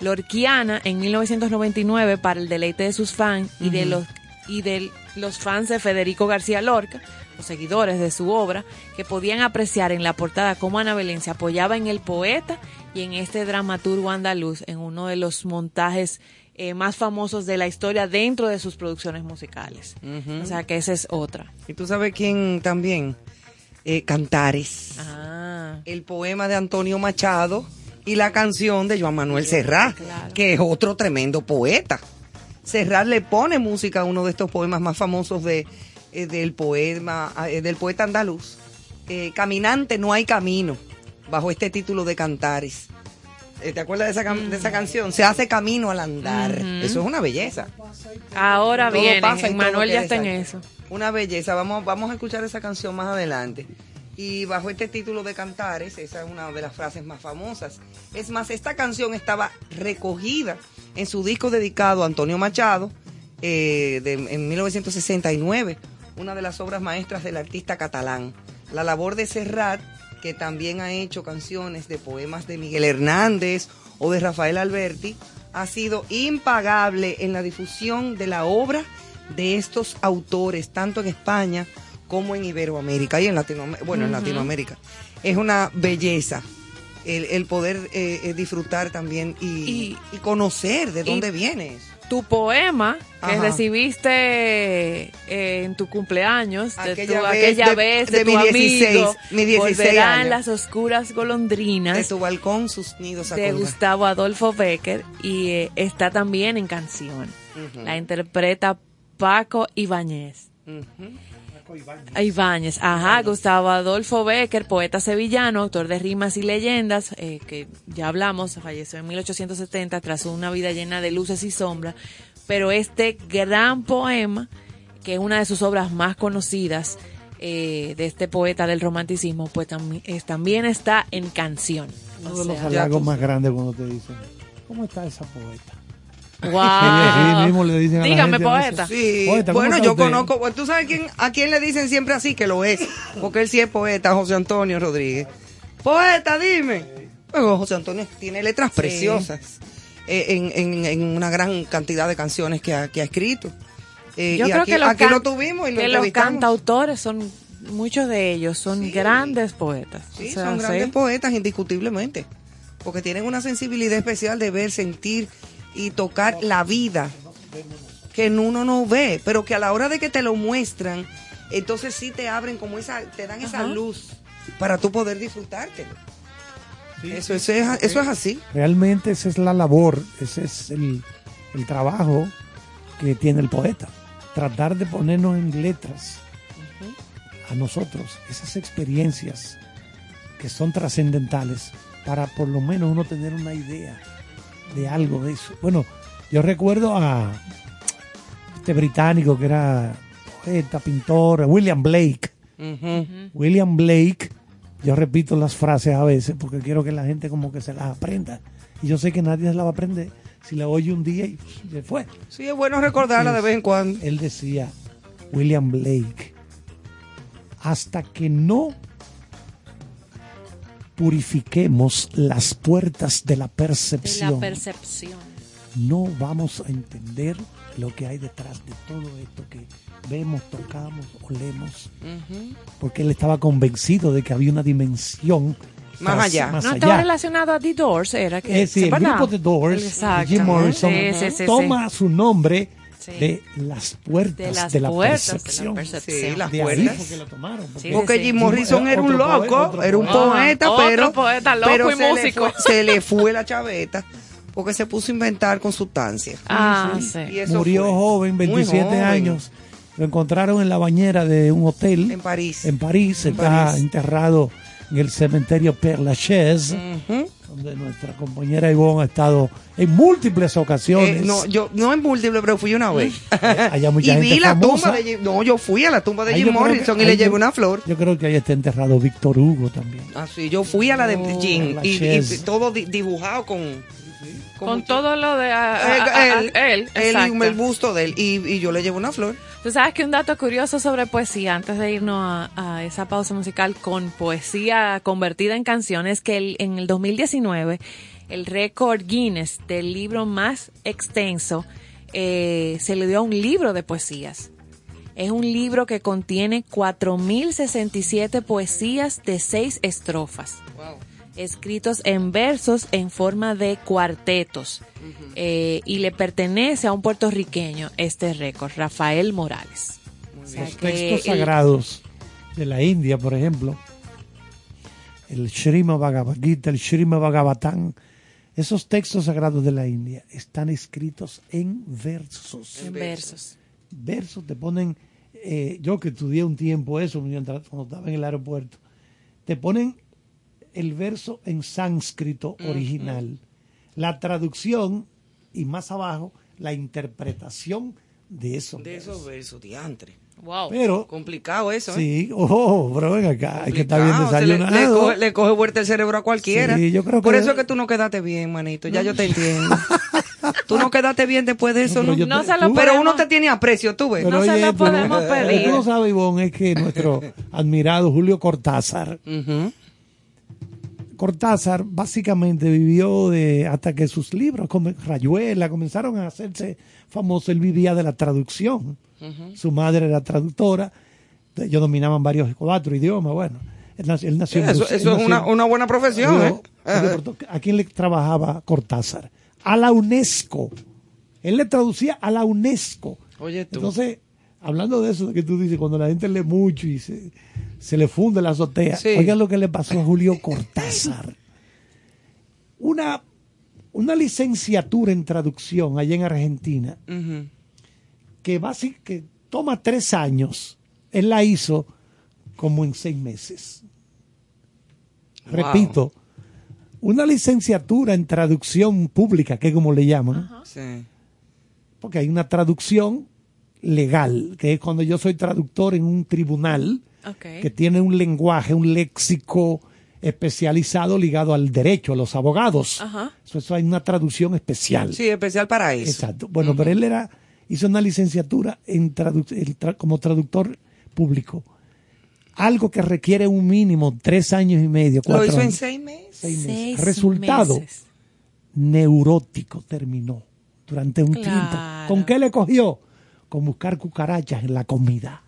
S2: Lorquiana en 1999 para el deleite de sus fans y de los y de los fans de Federico García Lorca, los seguidores de su obra, que podían apreciar en la portada cómo Ana Belén se apoyaba en el poeta y en este dramaturgo andaluz en uno de los montajes eh, más famosos de la historia dentro de sus producciones musicales. O sea que esa es otra.
S3: Y tú sabes quién también, Eh, Cantares.
S2: Ah.
S3: el poema de Antonio Machado y la canción de Joan Manuel Serrat,
S2: Claro.
S3: que es otro tremendo poeta. Serrat le pone música a uno de estos poemas más famosos de, eh, del poema eh, del poeta andaluz. Caminante no hay camino, bajo este título de Cantares. Eh, ¿Te acuerdas de esa, de esa canción? Se hace camino al andar. Eso es una belleza.
S2: Ahora
S3: todo
S2: Manuel ya está en eso.
S3: Una belleza. Vamos, vamos a escuchar esa canción más adelante. Y bajo este título de Cantares, esa es una de las frases más famosas. Es más, esta canción estaba recogida en su disco dedicado a Antonio Machado eh, de- en 1969, una de las obras maestras del artista catalán. La labor de Serrat, que también ha hecho canciones de poemas de Miguel Hernández o de Rafael Alberti, ha sido impagable en la difusión de la obra de estos autores, tanto en España como en Iberoamérica y en Latinoamérica. Bueno, en. Latinoamérica. Es una belleza el, el poder eh, eh, disfrutar también y,
S2: Y-
S3: y conocer de
S2: y-
S3: dónde vienes.
S2: Tu poema que
S3: Ajá.
S2: recibiste eh, en tu cumpleaños, de
S3: Aquella
S2: tu-
S3: vez
S2: aquella
S3: de-
S2: vez de,
S3: de
S2: tu
S3: mi 16,
S2: amigo,
S3: mi 16
S2: volverán
S3: años.
S2: las oscuras
S3: De
S2: golondrinas
S3: tu balcón sus nidos
S2: de
S3: colgar.
S2: Gustavo Adolfo Becker y eh, está también en canción. La interpreta Paco Ibáñez.
S3: Ujú.
S2: Ibáñez, ajá, Gustavo Adolfo Becker, poeta sevillano, autor de rimas y leyendas, eh, que ya hablamos, falleció en 1870 tras una vida llena de luces y sombras, pero este gran poema, que es una de sus obras más conocidas, eh, de este poeta del romanticismo, pues es- también está en canción.
S1: Uno
S2: O
S1: de los halagos más grandes cuando te dicen, ¿cómo está esa poeta?
S2: Wow.
S1: Así mismo le dicen a la
S2: Dígame,
S1: a
S2: poeta.
S3: Sí,
S1: Poeta, ¿cómo
S3: bueno, yo
S1: usted?
S3: conozco, pues, tú sabes quién, a quién le dicen siempre así que lo es, porque él sí es poeta, José Antonio Rodríguez. Poeta, dime. Bueno, José Antonio tiene letras preciosas eh, en, en- en una gran cantidad de canciones que ha, que ha escrito. Eh,
S2: Yo
S3: y
S2: creo
S3: aquí,
S2: que, los,
S3: aquí
S2: can-
S3: lo tuvimos y lo
S2: que los cantautores son, muchos de ellos son grandes poetas.
S3: Sí,
S2: O sea,
S3: son
S2: sí.
S3: grandes poetas, indiscutiblemente. Porque tienen una sensibilidad especial de ver, sentir y tocar la vida que uno no ve, pero que a la hora de que te lo muestran, entonces sí te abren como esa, te dan esa
S2: Ajá.
S3: luz para tú poder disfrutártelo. eso, eso, es, eso es así.
S1: Realmente esa es la labor, ese es el, el trabajo que tiene el poeta. Tratar de ponernos en letras a nosotros esas experiencias que son trascendentales para por lo menos uno tener una idea de algo de eso. Bueno, yo recuerdo a este británico que era poeta, pintor, William Blake. William Blake, yo repito las frases a veces porque quiero que la gente como que se las aprenda. Y yo sé que nadie se las va a aprender si la oye un día y se fue.
S3: Sí, es bueno recordarla de vez en cuando.
S1: Él decía, William Blake, hasta que no purifiquemos las puertas de la percepción,
S2: la percepción.
S1: no vamos a entender lo que hay detrás de todo esto que vemos, tocamos, olemos. Porque él estaba convencido de que había una dimensión
S3: Más
S1: tras-
S3: allá.
S1: más
S2: No estaba relacionado a The Doors, era que.
S1: Decir, el grupo de Doors. Jim Morrison,
S2: Sí, sí, sí, sí.
S1: toma su nombre
S2: Sí.
S1: de las puertas
S2: De
S1: de,
S2: las
S1: la
S2: puertas de la
S1: percepción.
S2: percepción.
S3: Sí, las
S1: De
S3: puertas.
S1: fue que lo tomaron. porque-
S2: Sí,
S3: Porque
S2: sí, sí.
S3: Jim Morrison era un loco, era un
S1: poeta.
S3: pero,
S2: poeta loco
S3: pero
S2: y
S3: se, le
S2: músico.
S3: fue, se le fue la chaveta porque se puso a inventar con sustancias.
S2: Ah,
S3: Y
S2: sí.
S3: eso
S1: Murió
S3: fue.
S1: joven,
S3: Muy
S1: 27
S3: joven.
S1: años. Lo encontraron en la bañera de un hotel
S3: En París.
S1: en París.
S3: En
S1: está
S3: París.
S1: enterrado en el cementerio Père Lachaise,
S3: Ujú.
S1: donde nuestra compañera Ivonne ha estado en múltiples ocasiones.
S3: Eh, no, yo no en múltiple, pero fui una vez.
S1: Allá mucha
S3: y
S1: gente
S3: vi la
S1: famosa.
S3: tumba de no, yo fui a la tumba de
S1: Ahí
S3: Jim
S1: creo que-
S3: Morrison y le llevé una flor.
S1: Yo creo que ahí está enterrado Víctor Hugo también.
S3: Así, yo fui a la de
S1: Oh,
S3: Jim y, y todo di- dibujado con
S2: Con
S3: mucho-
S2: todo lo de a- a- a- a-
S3: él,
S2: él,
S3: él
S2: exacto.
S3: y el busto de él y, y yo le llevo una flor.
S2: Tú sabes que un dato curioso sobre poesía, antes de irnos a, esa pausa musical con poesía convertida en canciones, que el- en el 2019 el récord Guinness del libro más extenso eh, se le dio a un libro de poesías. Es un libro que contiene 4.067 poesías de seis estrofas escritos en versos en forma de cuartetos eh, y le pertenece a un puertorriqueño este récord, Rafael Morales. O sea
S1: Los
S2: que
S1: textos
S2: el-
S1: sagrados de la India, por ejemplo, el Srimad Bhagavad Gita, el Srimad Bhagavatam, esos textos sagrados de la India están escritos en versos.
S2: en versos.
S1: Versos te ponen, eh, yo que estudié un tiempo eso mientras cuando estaba en el aeropuerto, te ponen el verso en sánscrito original, la traducción y más abajo la interpretación de esos
S3: De
S1: versos.
S3: esos versos, diantre.
S2: Wow.
S1: Pero
S3: Complicado eso, ¿eh?
S1: Sí, oh, pero ven acá, hay que estar bien
S3: se le-
S1: desayunado.
S3: Le, coge, le coge vuelta el cerebro a cualquiera.
S1: Sí, yo creo
S3: Por eso es que tú no quedaste bien, manito. Ya yo te entiendo. tú no quedaste bien después de eso,
S1: pero
S3: ¿no?
S1: yo
S2: No
S1: te-
S2: se lo
S1: tú-
S3: Pero
S2: podemos-
S3: uno te tiene aprecio, tú ves.
S2: No se lo podemos
S1: pero-
S2: pedir.
S1: Lo que no sabe, Ivonne, es que nuestro admirado Julio Cortázar. Cortázar básicamente vivió de hasta que sus libros, como Rayuela, comenzaron a hacerse famosos, él vivía de la traducción. Su madre era traductora, ellos dominaban varios cuatro idiomas, bueno. Él nació, él nació en
S3: Eso,
S1: él
S3: eso es una, una buena profesión, ¿eh?
S1: Corto- ¿A quién le trabajaba Cortázar? A la UNESCO. Él le traducía a la UNESCO.
S3: Oye, tú.
S1: Entonces, hablando de eso de que tú dices, cuando la gente lee mucho y se, se le funde la azotea,
S3: Sí.
S1: oigan lo que le pasó a Julio Cortázar. Una, una licenciatura en traducción allá en Argentina, que, que toma tres años, él la hizo como en seis meses.
S3: Wow.
S1: Repito, una licenciatura en traducción pública, que es como le llaman,
S3: Sí.
S1: porque hay una traducción legal, que es cuando yo soy traductor en un tribunal Que tiene un lenguaje, un léxico especializado ligado al derecho, a los abogados.
S2: Ajá.
S1: Eso, eso hay una traducción especial.
S3: Sí, especial para eso.
S1: Exacto. Bueno, pero él era hizo una licenciatura en tradu- el tra- como traductor público. Algo que requiere un mínimo tres años y medio,
S3: Lo
S1: cuatro
S3: hizo en
S1: años.
S3: seis meses.
S1: Seis meses.
S2: Seis
S1: Resultado,
S2: meses.
S1: neurótico terminó durante un
S2: Claro.
S1: tiempo. ¿Con qué le cogió? Con buscar cucarachas en la comida.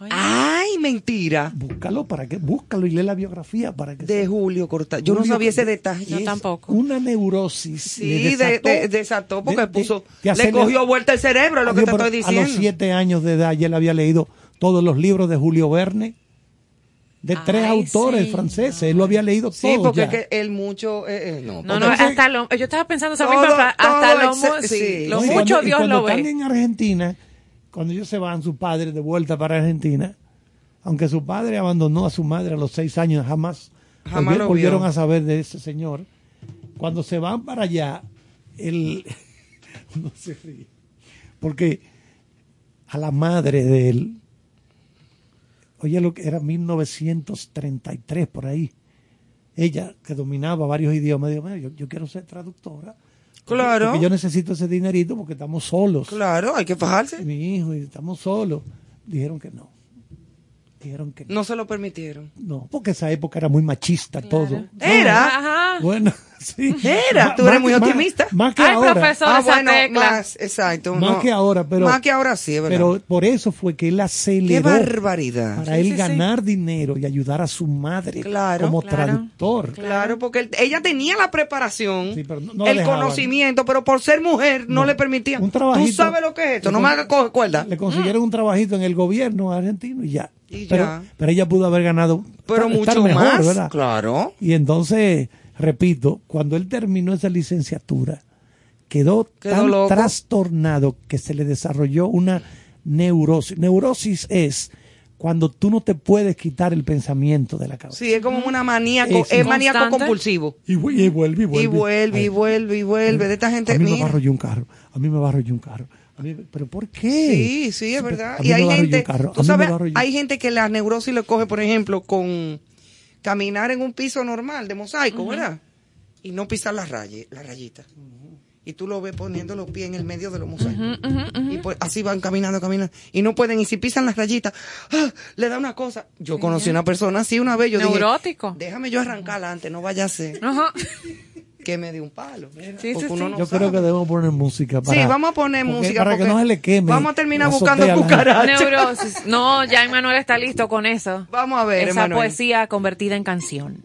S2: Oye,
S3: Ay, mentira.
S1: Búscalo para que, búscalo y lee la biografía para que
S3: De Julio Cortázar. Yo no sabía ese detalle.
S2: Yo tampoco.
S1: una neurosis.
S3: Sí,
S1: le
S3: de,
S1: desató-
S3: de- desató porque
S1: de- de-
S3: puso, le cogió vuelta el cerebro, es lo que te estoy
S1: A los
S3: diciendo.
S1: siete años de edad ya él había leído todos los libros de Julio Verne, de tres
S2: Ay,
S1: autores
S2: sí,
S1: franceses. Él lo había leído
S3: Sí,
S1: todo.
S3: porque
S1: ya.
S3: es que él mucho, eh, eh, no.
S2: No,
S3: porque-
S2: no,
S1: Entonces-
S2: hasta lo, yo estaba pensando esa
S3: Todo-
S2: misma frase, hasta lo,
S3: sí.
S2: sí, lo mucho
S1: cuando- y
S2: Dios
S1: cuando
S2: lo
S1: están
S2: ve.
S1: en Argentina, cuando ellos se van, su padre de vuelta para Argentina, aunque su padre abandonó a su madre a los seis años, jamás,
S3: Jamás
S1: volvieron a saber de ese señor. Cuando se van para allá, él no se ríe, porque a la madre de él, oye lo que era 1933 por ahí, ella que dominaba varios idiomas, dijo, "Mira, yo, yo quiero ser traductora.
S3: Claro.
S1: Porque yo necesito ese dinerito porque estamos solos.
S3: Claro, hay que fajarse.
S1: Mi hijo, y estamos solos. Dijeron que no. Dijeron que no.
S3: No se lo permitieron.
S1: No, porque esa época era muy machista todo.
S3: Era.
S2: Ajá.
S1: Bueno, sí.
S3: Era, tú
S1: Ma-
S3: eres muy
S1: más-
S3: optimista.
S1: Más, que
S2: Ay,
S1: ahora.
S2: profesor,
S3: Ah,
S2: esa
S3: bueno,
S2: tecla.
S3: más, exacto.
S1: Más
S3: no.
S1: que ahora, pero.
S3: Más que ahora sí, es verdad.
S1: Pero por eso fue que él
S3: Qué
S1: aceleró
S3: barbaridad.
S1: para
S3: Sí,
S1: él
S3: sí, sí.
S1: ganar dinero y ayudar a su madre
S3: Claro,
S1: como
S2: claro.
S1: traductor.
S3: Claro, porque él- ella tenía la preparación,
S1: Sí, pero no- no la
S3: el conocimiento, pero por ser mujer no,
S1: No.
S3: le permitían.
S1: Un trabajito.
S3: Tú sabes lo que es esto, no me hagas cuerda.
S1: Le consiguieron un trabajito en el gobierno argentino y ya.
S3: Y
S1: pero,
S3: ya.
S1: pero ella pudo haber ganado.
S3: Pero mucho
S1: mejor,
S3: más.
S1: ¿verdad?
S3: Claro.
S1: Y entonces, repito, cuando él terminó esa licenciatura, quedó,
S3: Quedó
S1: tan
S3: loco.
S1: trastornado que se le desarrolló una neurosis. Neurosis es cuando tú no te puedes quitar el pensamiento de la cabeza.
S3: Sí, es como una maníaco,
S1: Es
S3: es maníaco compulsivo.
S1: Y, vu- y vuelve, y vuelve.
S3: Y vuelve, y vuelve, y vuelve. De esta gente,
S1: a mí me barro yo un carro. A mí me barro yo un carro. A mí- ¿Pero por qué?
S3: Sí, sí, es verdad. Y hay gente, tú sabes, hay gente que la neurosis le coge, por ejemplo, con caminar en un piso normal de mosaico, ¿verdad? Y no pisar las rayas, las rayitas. Y tú lo ves poniendo los pies en el medio de los mosaicos. Y pues así van caminando, caminando. Y no pueden, y si pisan las rayitas, ¡ah! le da una cosa. Yo conocí una persona así una vez, yo
S2: Neurótico.
S3: dije, déjame yo arrancarla antes, no vaya a ser
S2: Ajá.
S3: que me dé un palo.
S2: Sí,
S3: Porque
S2: sí,
S3: uno
S2: sí.
S3: no
S1: Yo
S3: sabe.
S1: creo que debemos poner música para.
S3: Sí, vamos a poner
S1: porque-
S3: música
S1: Para que no se le queme.
S3: Vamos a terminar buscando cucarachas.
S2: Neurosis. No, ya Emanuel está listo con eso.
S3: Vamos a ver,
S2: Esa poesía convertida en canción.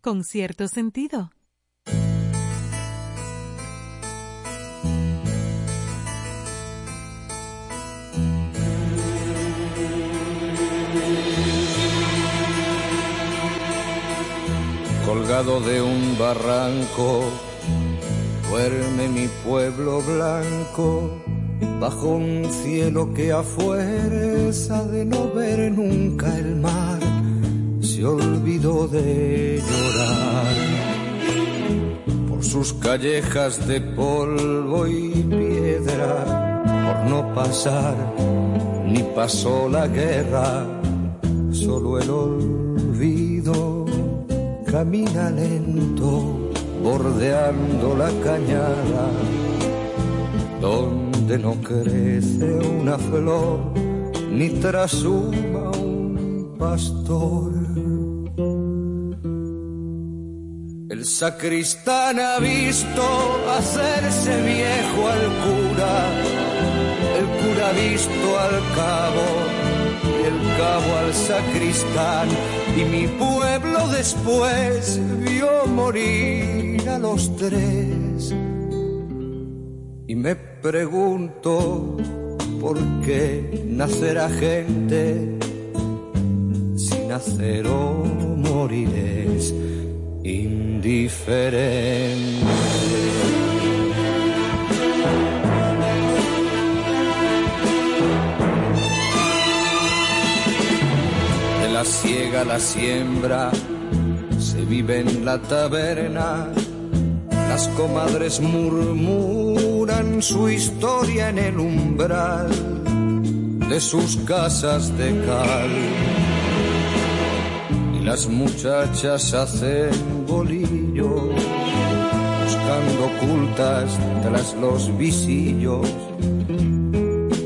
S7: Con cierto sentido.
S8: colgado de un barranco, duerme mi pueblo blanco, bajo un cielo que a fuerza de no ver nunca el mar, se olvidó de llorar. Por sus callejas de polvo y piedra, por no pasar, ni pasó la guerra, solo el olvido camina lento, bordeando la cañada, donde no crece una flor, ni trasuma un pastor. El sacristán ha visto hacerse viejo al cura, el cura ha visto al cabo, y el cabo al sacristán, y mi pueblo después vio morir a los tres. Y me pregunto por qué nacerá gente si nacer o morir es indiferente. De la siega a la siembra se vive en la taberna. Las comadres murmuran su historia en el umbral de sus casas de cal. Las muchachas hacen bolillo, buscando ocultas tras los visillos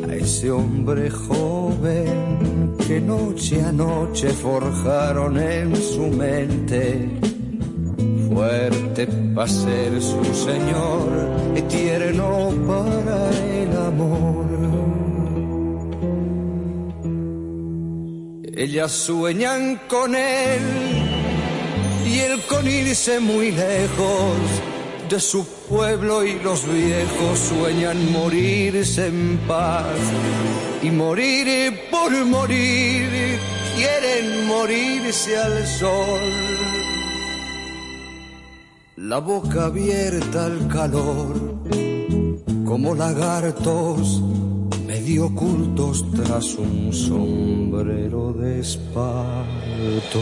S8: a ese hombre joven que noche a noche forjaron en su mente. Fuerte para ser su señor y tierno para el amor. Ellas sueñan con él y él con irse muy lejos de su pueblo y los viejos sueñan morirse en paz y morir por morir quieren morirse al sol. La boca abierta al calor como lagartos medio ocultos tras un sombrero de espanto.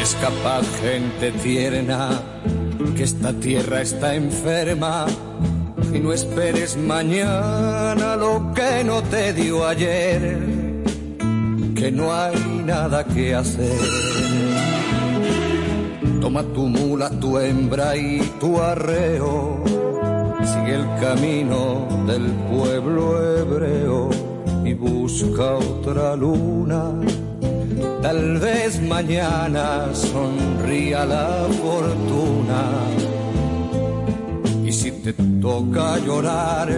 S8: Escapad gente tierna, que esta tierra está enferma y no esperes mañana lo que no te dio ayer, que no hay nada que hacer. Toma tu mula, tu hembra y tu arreo. Sigue el camino del pueblo hebreo y busca otra luna. Tal vez mañana sonría la fortuna. si te toca llorar,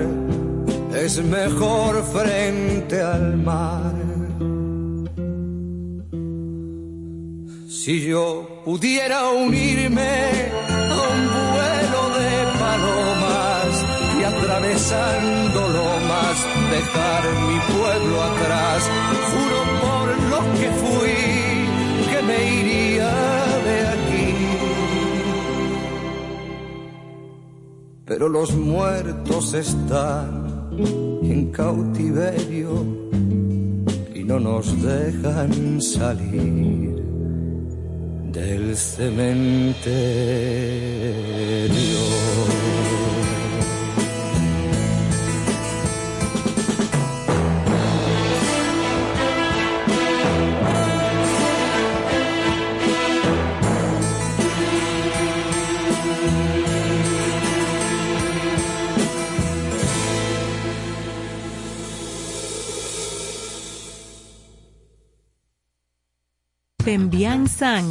S8: es mejor frente al mar. Si yo pudiera unirme a un vuelo de palomas y atravesando lomas dejar mi pueblo atrás, juro por lo que fui que me iría de aquí. Pero los muertos están en cautiverio y no nos dejan salir del cementerio.
S7: Pembian San,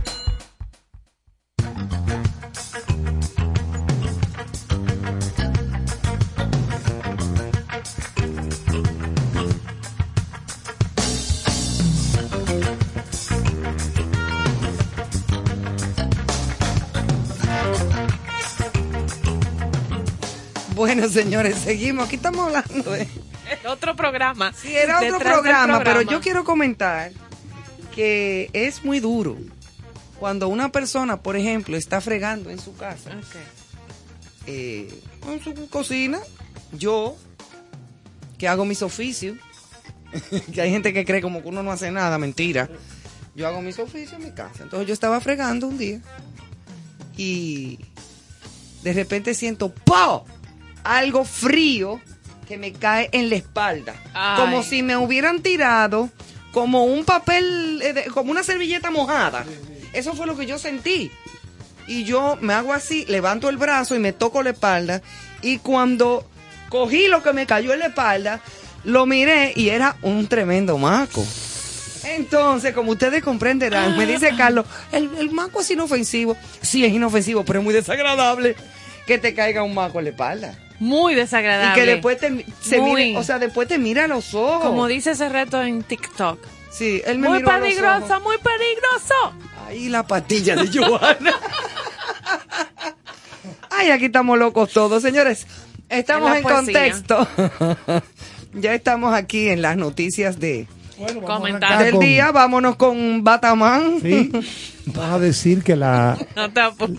S3: Bueno, señores, seguimos. Aquí estamos hablando de...
S2: El otro programa.
S3: Sí, era otro programa, pero yo quiero comentar que es muy duro cuando una persona, por ejemplo, está fregando en su casa, eh, en su cocina, yo, que hago mis oficios, que hay gente que cree como que uno no hace nada, mentira. Yo hago mis oficios en mi casa. Entonces yo estaba fregando un día y de repente siento ¡po! Algo frío que me cae en la espalda.
S2: Ay.
S3: Como si me hubieran tirado como un papel, eh, de- como una servilleta mojada. Eso fue lo que yo sentí. Y yo me hago así, levanto el brazo y me toco la espalda. Y cuando cogí lo que me cayó en la espalda, lo miré y era un tremendo maco. Entonces, como ustedes comprenderán, me dice Carlos, el, el maco es inofensivo. Sí, es inofensivo, pero es muy desagradable que te caiga un maco en la espalda.
S2: Muy desagradable.
S3: Y que después te, se
S2: Muy.
S3: mire, o sea, después te mira a los ojos.
S2: Como dice ese reto en TikTok.
S3: Sí, él me
S2: Muy
S3: miró a los
S2: peligroso,
S3: ojos.
S2: muy peligroso.
S3: Ahí la patilla de Joana. Ay, aquí estamos locos todos, señores. Estamos
S2: En
S3: contexto. ya estamos aquí en las noticias de
S2: Comentar.
S3: del día. Vámonos con Batamán.
S1: Sí. Vamos a decir que la,
S2: No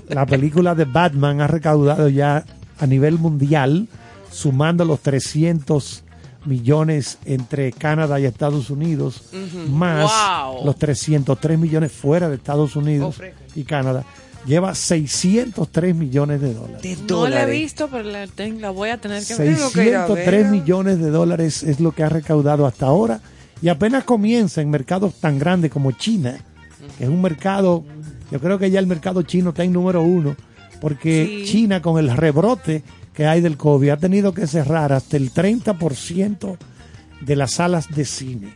S1: la película de Batman ha recaudado ya a nivel mundial, sumando los 300 millones entre Canadá y Estados Unidos, más
S2: Wow.
S1: los 303 millones fuera de Estados Unidos
S3: Oh,
S1: y Canadá. Lleva 603 millones de dólares.
S3: De
S2: No la he visto, pero la, la voy a tener que ver.
S3: Tengo que ir a
S1: 603
S3: verla.
S1: millones de dólares es lo que ha recaudado hasta ahora y apenas comienza en mercados tan grandes como China, que es un mercado, yo creo que ya el mercado chino está en número uno, porque
S2: Sí.
S1: China con el rebrote que hay del COVID ha tenido que cerrar hasta el 30% de las salas de cine.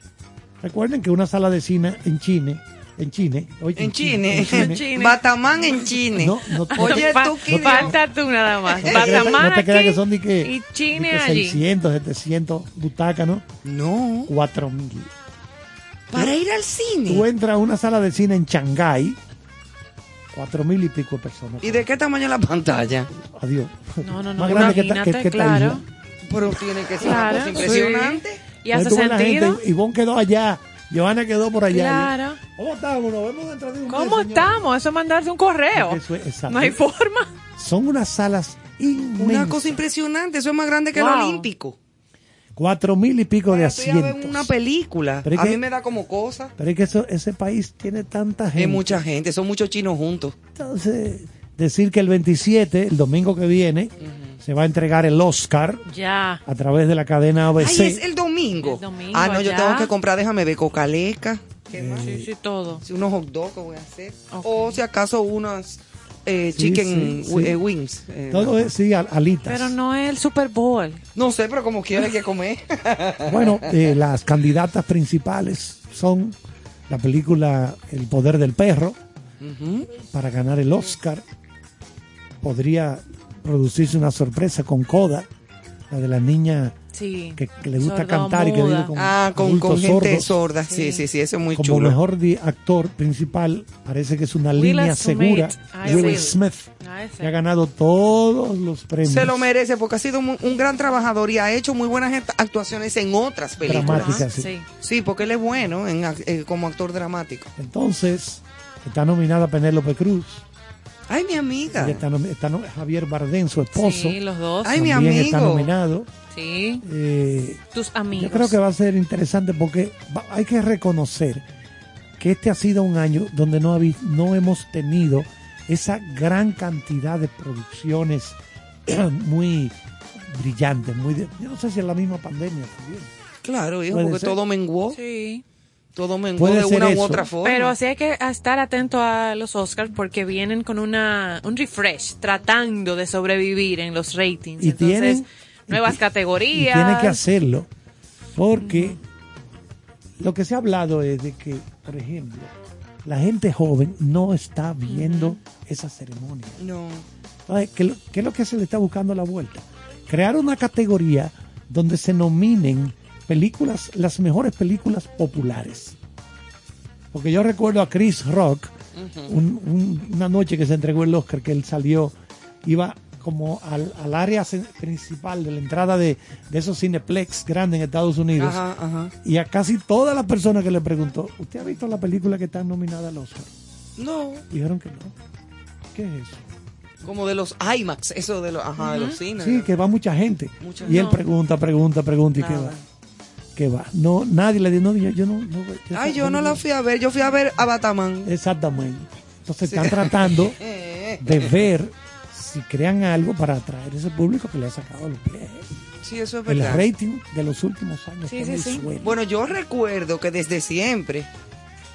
S1: Recuerden que una sala de cine en China, en China, oye,
S3: En Chile.
S1: en
S2: Chile.
S3: Batamán en Chile.
S1: No, no, no
S3: Oye, tú, Kilian.
S2: falta tú nada más.
S1: no
S2: Batamán
S1: no te creas
S2: aquí
S1: que son de que,
S2: y Chile
S1: de que
S2: allí.
S1: 600, 700 butacas, ¿no?
S3: No.
S1: 4000.
S3: Para ir al cine.
S1: Tú entras a una sala de cine en Shanghái, cuatro mil y pico de personas.
S3: ¿Y de qué tamaño es la pantalla?
S1: Adiós.
S2: No, no, no,
S1: Más grande que que-
S2: claro.
S3: Pero tiene que ser
S2: Claro,
S3: una cosa impresionante.
S2: Y hace sentido.
S1: gente, Ivonne quedó allá, Johanna quedó por allá.
S2: Claro.
S1: ¿Cómo estamos? Nos vemos dentro de un
S2: ¿Cómo estamos? Eso es mandarse un correo.
S1: Eso es- exacto.
S2: No hay forma.
S1: Son unas salas inmensas.
S3: Una cosa impresionante. Eso es más grande que el. Olímpico.
S1: Cuatro mil y pico de
S3: a ver
S1: asientos.
S3: una película.
S1: Pero
S3: a
S1: que-
S3: mí me da como cosa.
S1: Pero es que eso- ese país tiene tanta gente.
S3: Hay mucha gente, son muchos chinos juntos.
S1: Entonces, decir que el 27, el domingo que viene, se va a entregar el Oscar
S2: Ya.
S1: a través de la cadena ABC.
S3: Ay, es el domingo.
S2: El domingo,
S3: ah, no, yo tengo que comprar, déjame ver, cocaleca. ¿Qué más?
S2: Sí, sí, todo.
S3: Sí, unos hot dogs que voy a hacer. O si acaso unas eh,
S1: Sí,
S3: chicken
S1: sí,
S3: wi-
S1: sí.
S3: eh, wings. eh,
S1: Todo es, sí, al- alitas.
S2: Pero no es el Super Bowl.
S3: No sé, pero como quiera hay que comer.
S1: Bueno, eh, las candidatas principales son la película El poder del perro para ganar el Oscar. Podría producirse una sorpresa con Coda, la de la niña
S2: Sí.
S1: que, que le gusta cantar y que vive con,
S3: Ah, con, con gente
S1: sordos.
S3: sorda. Sí, sí, sí, eso es muy
S1: Como
S3: chulo.
S1: mejor di- actor principal, parece que es una
S2: Will
S1: línea
S2: Smith.
S1: segura.
S2: Ah,
S1: Will. Smith,
S2: Ah, ese.
S1: que ha ganado todos los premios.
S3: Se lo merece porque ha sido un gran trabajador y ha hecho muy buenas act- actuaciones en otras películas.
S1: Dramáticas, sí.
S2: Sí.
S3: Sí, porque él es bueno en ac- eh, como actor dramático.
S1: Entonces, está nominada Penélope Cruz.
S3: Ay, mi amiga.
S1: Está, está Javier Bardem, su esposo.
S2: Sí, los dos.
S3: Ay, mi
S1: también está
S3: amigo.
S1: nominado.
S2: Sí.
S1: Eh,
S2: Tus amigos.
S1: yo creo que va a ser interesante porque va- hay que reconocer que este ha sido un año donde no, habi- no hemos tenido esa gran cantidad de producciones muy brillantes, muy de- yo no sé si es la misma pandemia también.
S3: Claro, hijo, porque
S1: ser.
S3: todo menguó.
S2: Sí.
S3: Todo menguó
S1: Puede
S3: de
S1: ser
S3: una u
S1: eso.
S3: otra forma.
S2: Pero sí hay que estar atento a los Oscars porque vienen con una un refresh, tratando de sobrevivir en los ratings.
S1: Y
S2: Entonces,
S1: tienen-
S2: nuevas
S1: Y
S2: categorías.
S1: tiene que hacerlo porque lo que se ha hablado es de que, por ejemplo, la gente joven no está viendo esa ceremonia.
S3: No.
S1: ¿Qué, qué es lo que se le está buscando a la vuelta? Crear una categoría donde se nominen películas, las mejores películas populares. Porque yo recuerdo a Chris Rock, un- un- una noche que se entregó el Oscar, que él salió, iba como al, al área principal de la entrada de, de esos cineplex grandes en Estados Unidos.
S3: Ajá, ajá.
S1: Y a casi todas las personas que le preguntó, ¿usted ha visto la película que está nominada al Oscar?
S3: No.
S1: Dijeron que no. ¿Qué es eso?
S3: Como de los IMAX, eso de los, ajá, de los cines.
S1: Sí, que va mucha gente. Y él
S3: no.
S1: pregunta, pregunta, pregunta y qué
S3: Nada.
S1: va. ¿Qué va? No, nadie le dijo, no, yo, yo no, no.
S3: Ay, yo no la fui a ver, yo fui a ver a Bataman.
S1: Exactamente. Entonces
S3: Sí.
S1: están tratando
S3: Eh,
S1: de ver si crean algo para atraer ese público que le ha sacado los pies.
S3: Sí, eso es
S1: El
S3: verdad.
S1: rating de los últimos años
S3: Sí, sí,
S1: el
S3: sí. Bueno, yo recuerdo que desde siempre,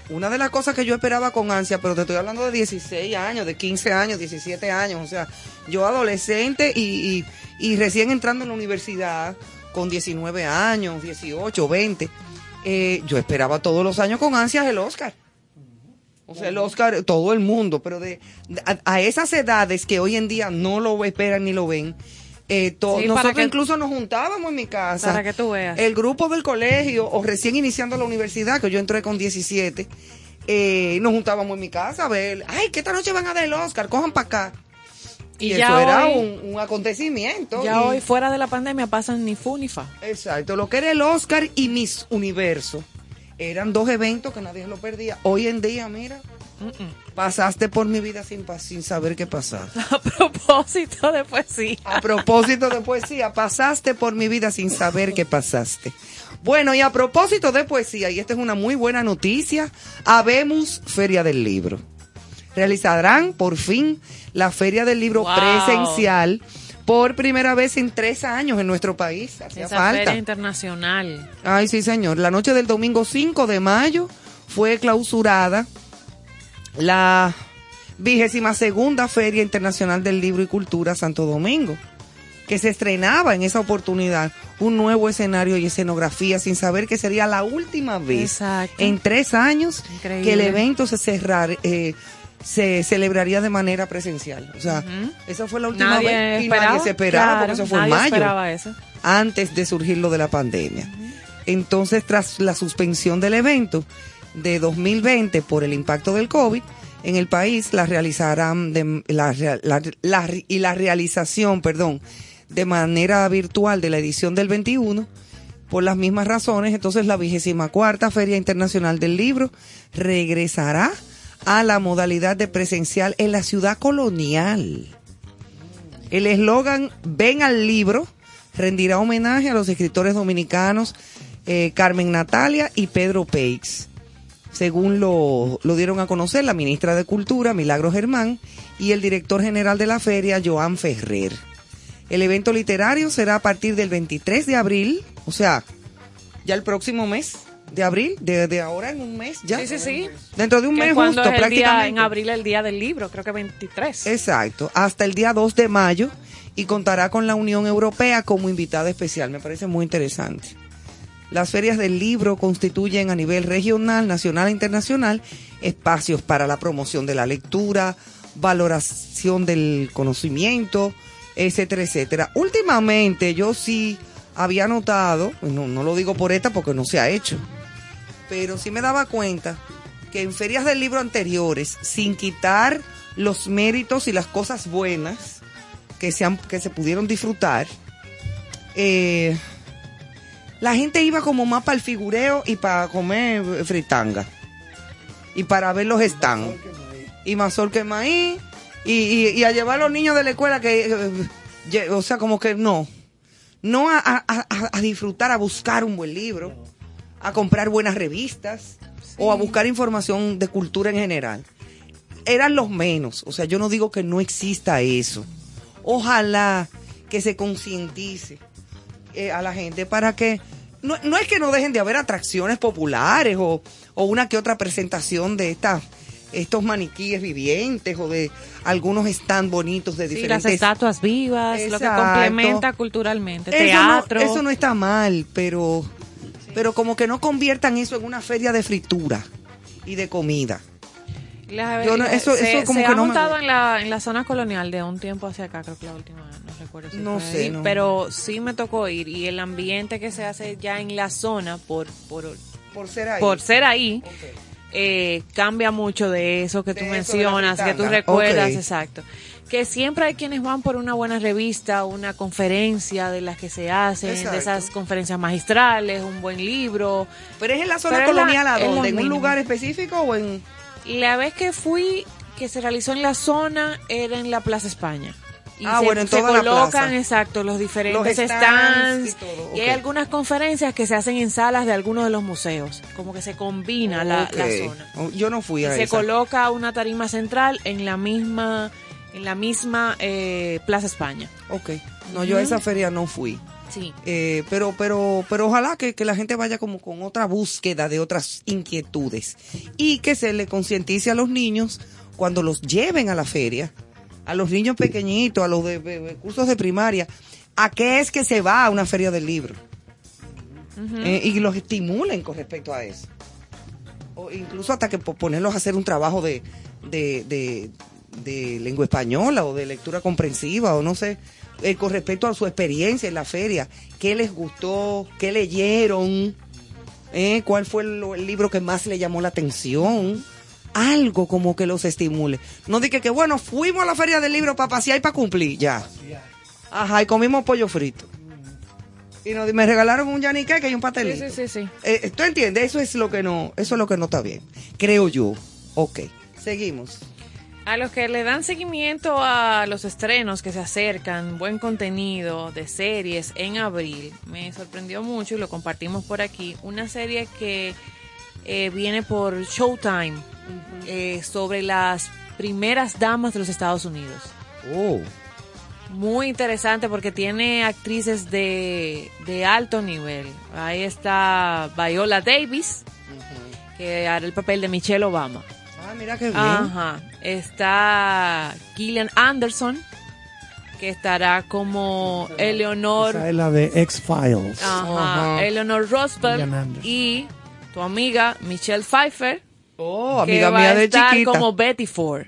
S3: una de las cosas que yo esperaba con ansia, pero te estoy hablando de 16 años, de 15 años, 17 años, o sea, yo adolescente y, y- y recién entrando en la universidad con 19 años, 18, 20, eh, yo esperaba todos los años con ansias el Oscar. O sea, el Oscar, todo el mundo, pero de, a, a esas edades que hoy en día no lo esperan ni lo ven, eh,
S2: Sí,
S3: nosotros
S2: que-
S3: incluso nos juntábamos en mi casa.
S2: Para que tú veas.
S3: El grupo del colegio, o recién iniciando la universidad, que yo entré con 17, eh, nos juntábamos en mi casa a ver, ay, que esta noche van a dar el Oscar, cojan para acá. Y,
S2: Y
S3: eso
S2: ya
S3: era
S2: hoy-
S3: un, un acontecimiento.
S2: Ya
S3: y-
S2: hoy fuera de la pandemia pasan ni fu ni fa.
S3: Exacto, lo que era el Oscar y Miss Universo. Eran dos eventos que nadie lo perdía. Hoy en día, mira, pasaste por mi vida sin, sin saber qué pasaba.
S2: A propósito de poesía.
S3: A propósito de poesía, pasaste por mi vida sin saber qué pasaste. Bueno, y a propósito de poesía, y esta es una muy buena noticia, habemos Feria del Libro. Realizarán por fin la Feria del Libro
S2: Wow.
S3: presencial por primera vez en tres años en nuestro país. Hacía
S2: Esa
S3: falta.
S2: feria internacional.
S3: Ay, sí, señor. La noche del domingo 5 de mayo fue clausurada la vigésima segunda Feria Internacional del Libro y Cultura Santo Domingo, que se estrenaba en esa oportunidad un nuevo escenario y escenografía sin saber que sería la última vez
S2: Exacto.
S3: en tres años
S2: Increíble.
S3: que el evento se cerrar, eh, se celebraría de manera presencial. O sea, esa fue la última
S2: Nadie
S3: vez y nadie se esperaba
S2: Claro,
S3: porque eso fue en mayo
S2: eso.
S3: antes de surgir lo de la pandemia. Entonces, tras la suspensión del evento de 2020 por el impacto del COVID, en el país la realizarán de, la, rea- la- la- y la realización, perdón, de manera virtual de la edición del 21 por las mismas razones, entonces la vigésima cuarta Feria Internacional del Libro regresará a la modalidad de presencial en la ciudad colonial. El eslogan Ven al libro rendirá homenaje a los escritores dominicanos eh, Carmen Natalia y Pedro Peix. Según lo, lo dieron a conocer la ministra de Cultura, Milagro Germán, y el director general de la feria, Joan Ferrer. El evento literario será a partir del 23 de abril, o sea, ya el próximo mes de abril, de, de ahora en un mes ya.
S2: Sí, sí, sí.
S3: Dentro de un
S2: Que
S3: mes justo,
S2: es el día,
S3: prácticamente.
S2: en abril el día del libro, creo que 23.
S3: Exacto, hasta el día 2 de mayo y contará con la Unión Europea como invitada especial. Me parece muy interesante. Las ferias del libro constituyen a nivel regional, nacional e internacional espacios para la promoción de la lectura, valoración del conocimiento, etcétera, etcétera. Últimamente yo sí había notado, no, no lo digo por esta porque no se ha hecho, pero sí me daba cuenta que en ferias del libro anteriores, sin quitar los méritos y las cosas buenas que se, han- que se pudieron disfrutar, eh, la gente iba como más para el figureo y para comer fritanga. Y para ver los stands. Y más sol que maíz. Y, y- y a llevar a los niños de la escuela que... eh, o sea, como que no. No a- a disfrutar, a buscar un buen libro. A comprar buenas revistas. O a buscar información de cultura en general. Eran los menos. O sea, yo no digo que no exista eso. Ojalá que se concientice eh, a la gente para que no, no es que no dejen de haber atracciones populares o, o una que otra presentación de estas estos maniquíes vivientes o de algunos stand bonitos de
S2: Sí, las
S3: diferentes
S2: estatuas vivas, lo que complementa culturalmente,
S3: eso
S2: teatro.
S3: no, eso no está mal pero pero como que no conviertan eso en una feria de fritura y de comida
S2: La-
S3: Yo no- eso-
S2: se,
S3: eso como
S2: se
S3: que
S2: ha
S3: no me
S2: montado
S3: gusta.
S2: en la, en la zona colonial de un tiempo hacia acá, creo que la última, no recuerdo si
S3: No sé, no.
S2: pero sí me tocó ir y el ambiente que se hace ya en la zona por por,
S3: por ser ahí
S2: por ser ahí eh, cambia mucho de eso que tú
S3: De eso de la
S2: mencionas, que tú recuerdas,
S3: Ok.
S2: exacto. Que siempre hay quienes van por una buena revista, una conferencia de las que se hacen,
S3: Exacto.
S2: de esas conferencias magistrales, un buen libro.
S3: pero es en la zona
S2: Pero es la-
S3: colonial a dónde en un lugar específico o en
S2: La vez que fui, que se realizó en la zona, era en la Plaza España. Y
S3: Ah,
S2: se,
S3: bueno, en
S2: se
S3: toda la
S2: colocan,
S3: plaza.
S2: exacto, los diferentes
S3: Los
S2: stands.
S3: stands y
S2: y
S3: todo,
S2: hay algunas conferencias que se hacen en salas de algunos de los museos. Como que se combina la, zona.
S3: Oh, yo no fui
S2: Y
S3: a
S2: se
S3: esa.
S2: coloca una tarima central en la misma, en la misma eh, Plaza España.
S3: Ok. No, yo a esa feria no fui.
S2: Sí.
S3: Eh, pero, pero, pero ojalá que, que la gente vaya como con otra búsqueda de otras inquietudes y que se le concientice a los niños cuando los lleven a la feria, a los niños pequeñitos, a los de, de- de cursos de primaria, a qué es que se va a una feria del libro Eh, y los estimulen con respecto a eso. O incluso hasta que po- ponerlos a hacer un trabajo de, de, de, de lengua española o de lectura comprensiva o no sé, eh, con respecto a su experiencia en la feria, qué les gustó, qué leyeron, eh, cuál fue el, el libro que más le llamó la atención. Algo como que los estimule. No dije que, bueno, fuimos a la feria del libro para pasear y para cumplir, ya. Ajá, y comimos pollo frito. Y nos, me regalaron un yanique y un pastelito.
S2: Sí, sí, sí, sí.
S3: Eh, ¿Tú entiendes? Eso es lo que no, eso es lo que no está bien. Creo yo. Ok. Seguimos.
S2: A los que le dan seguimiento a los estrenos que se acercan, buen contenido de series en abril, me sorprendió mucho y lo compartimos por aquí. Una serie que eh, viene por Showtime eh, sobre las primeras damas de los Estados Unidos.
S3: Oh.
S2: Muy interesante porque tiene actrices de, de alto nivel. Ahí está Viola Davis, que hará el papel de Michelle Obama.
S3: Mira qué bien.
S2: Ajá. Está Gillian Anderson, que estará como Eleanor,
S1: Esa es la de X-Files.
S2: ajá,
S3: Ajá.
S2: Eleanor Roosevelt y tu amiga Michelle Pfeiffer,
S3: Oh,
S2: que
S3: amiga
S2: va
S3: mía
S2: a
S3: de
S2: estar
S3: chiquita.
S2: como Betty Ford.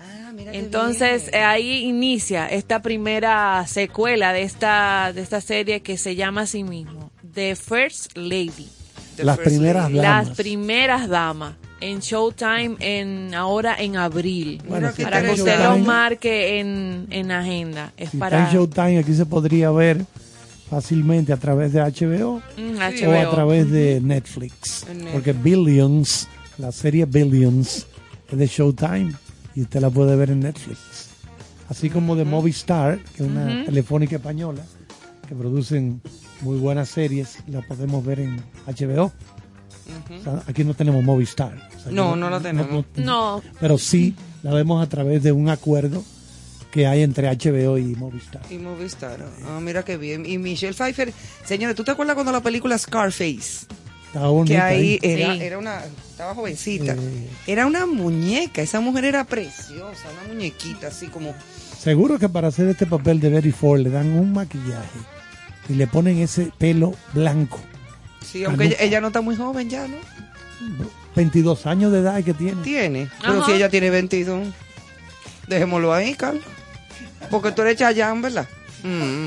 S3: Ah, mira
S2: Entonces
S3: bien.
S2: eh, ahí inicia esta primera secuela de esta de esta serie que se llama a sí mismo The First Lady.
S3: The
S1: Las
S3: First
S1: primeras
S3: Lady.
S1: damas.
S2: Las primeras damas en Showtime en ahora en abril.
S1: Bueno, si
S2: para que usted lo marque en, en agenda. Es
S1: si está
S2: para
S1: en Showtime, aquí se podría ver fácilmente a través de HBO
S2: Mm,
S1: o a través de Netflix. Porque Billions, la serie Billions, es de Showtime y usted la puede ver en Netflix. Así como de Movistar, que es una telefónica española, que producen muy buenas series, la podemos ver en HBO. O sea, aquí no tenemos Movistar. O sea,
S3: No,
S1: que
S3: no la tenemos.
S2: No,
S1: Pero sí la vemos a través de un acuerdo que hay entre HBO y Movistar.
S3: Y Movistar. Ah, mira qué bien. Y Michelle Pfeiffer, señores, ¿tú te acuerdas cuando la película Scarface?
S1: Está bonita.
S3: que ahí
S1: ¿eh?
S3: era,
S2: Sí.
S3: era una, estaba jovencita.
S1: Sí.
S3: Era una muñeca, esa mujer era preciosa, una muñequita así como...
S1: Seguro que para hacer este papel de Betty Ford le dan un maquillaje y le ponen ese pelo blanco.
S3: Sí, aunque ella, ella no está muy joven ya, ¿no?
S1: 22 años de edad que tiene.
S3: Tiene, pero
S2: Ajá.
S3: si ella tiene 22, dejémoslo ahí, Carlos. Porque tú eres Chayanne, ¿verdad? Mm.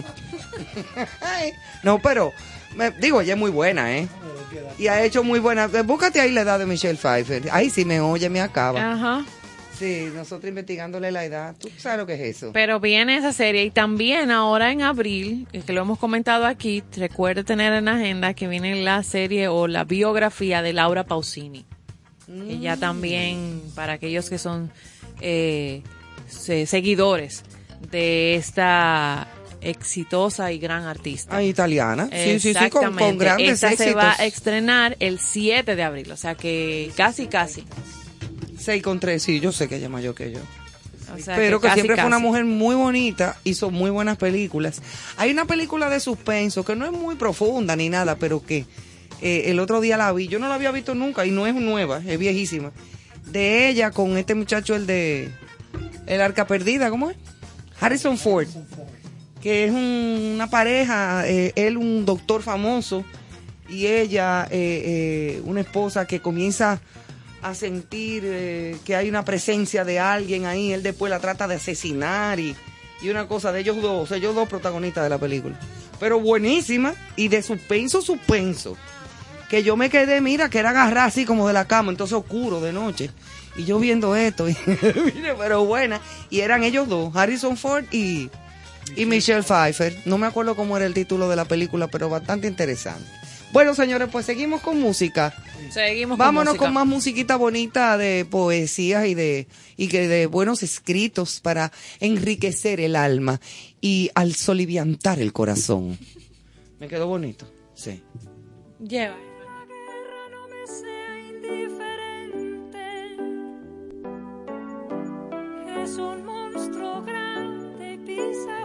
S3: No, pero, me- digo, ella es muy buena, ¿eh? Y ha hecho muy buena. Búscate ahí la edad de Michelle Pfeiffer. Ahí sí me oye, me acaba.
S2: Ajá.
S3: Sí, nosotros investigándole la edad. ¿Tú sabes lo que es eso?
S2: Pero viene esa serie y también ahora en abril, que lo hemos comentado aquí, recuerde tener en agenda que viene la serie o la biografía de Laura Pausini. Que ya también, para aquellos que son eh, se- seguidores de esta exitosa y gran artista.
S3: Ah, italiana. Sí, sí, sí, con, con grandes
S2: Esta
S3: éxitos.
S2: se va a estrenar el 7 de abril, o sea que casi, casi.
S3: 6 con 3, sí, yo sé que ella es mayor que yo.
S2: O sea
S3: pero que,
S2: casi,
S3: siempre fue una mujer muy bonita, hizo muy buenas películas. Hay una película de suspenso que no es muy profunda ni nada, pero que eh, el otro día la vi. Yo no la había visto nunca y no es nueva, es viejísima. De ella con este muchacho, el de El Arca Perdida, ¿cómo es? Harrison Ford. Que es un- una pareja, eh, él un doctor famoso y ella eh, eh, una esposa que comienza a sentir eh, que hay una presencia de alguien ahí, él después la trata de asesinar y, y una cosa de ellos dos, ellos dos protagonistas de la película. Pero buenísima y de suspenso, suspenso. Que yo me quedé, mira, que era agarrar así como de la cama, entonces oscuro de noche. Y yo viendo esto, y, mire, pero buena. Y eran ellos dos, Harrison Ford y, y Michelle Pfeiffer. No me acuerdo cómo era el título de la película, pero bastante interesante. Bueno, señores, pues seguimos con música.
S2: Seguimos
S3: Vámonos
S2: música.
S3: con más musiquita bonita de poesías y de y que de buenos escritos para enriquecer el alma y al soliviantar el corazón. Me quedó bonito. Sí.
S2: Lleva.
S9: Es un monstruo grande y pisa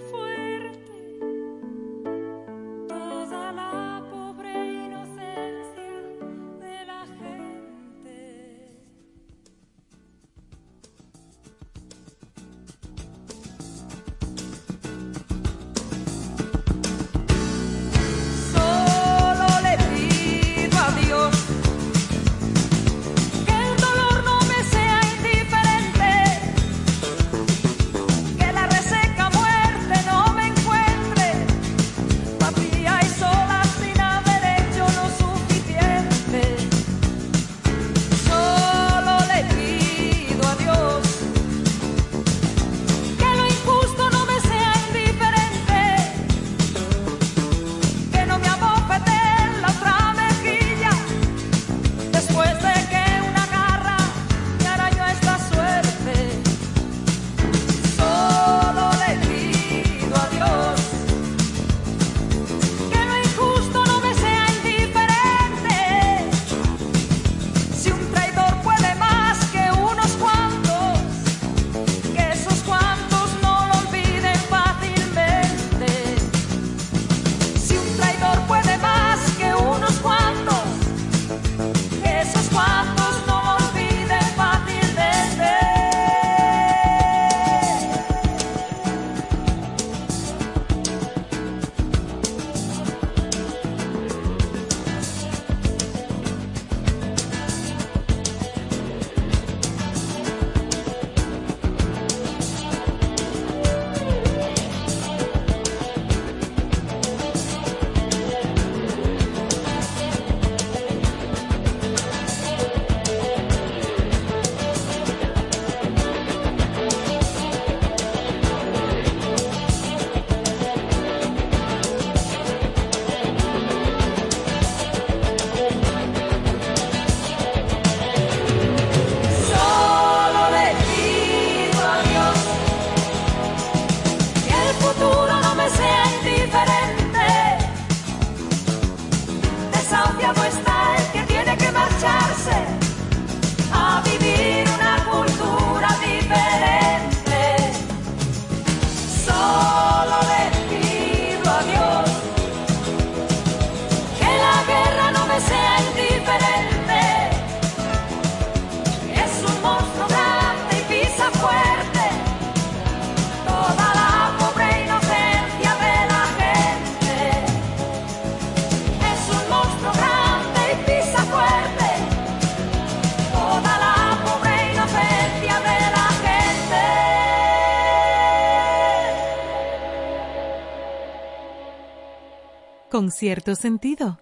S7: con cierto sentido.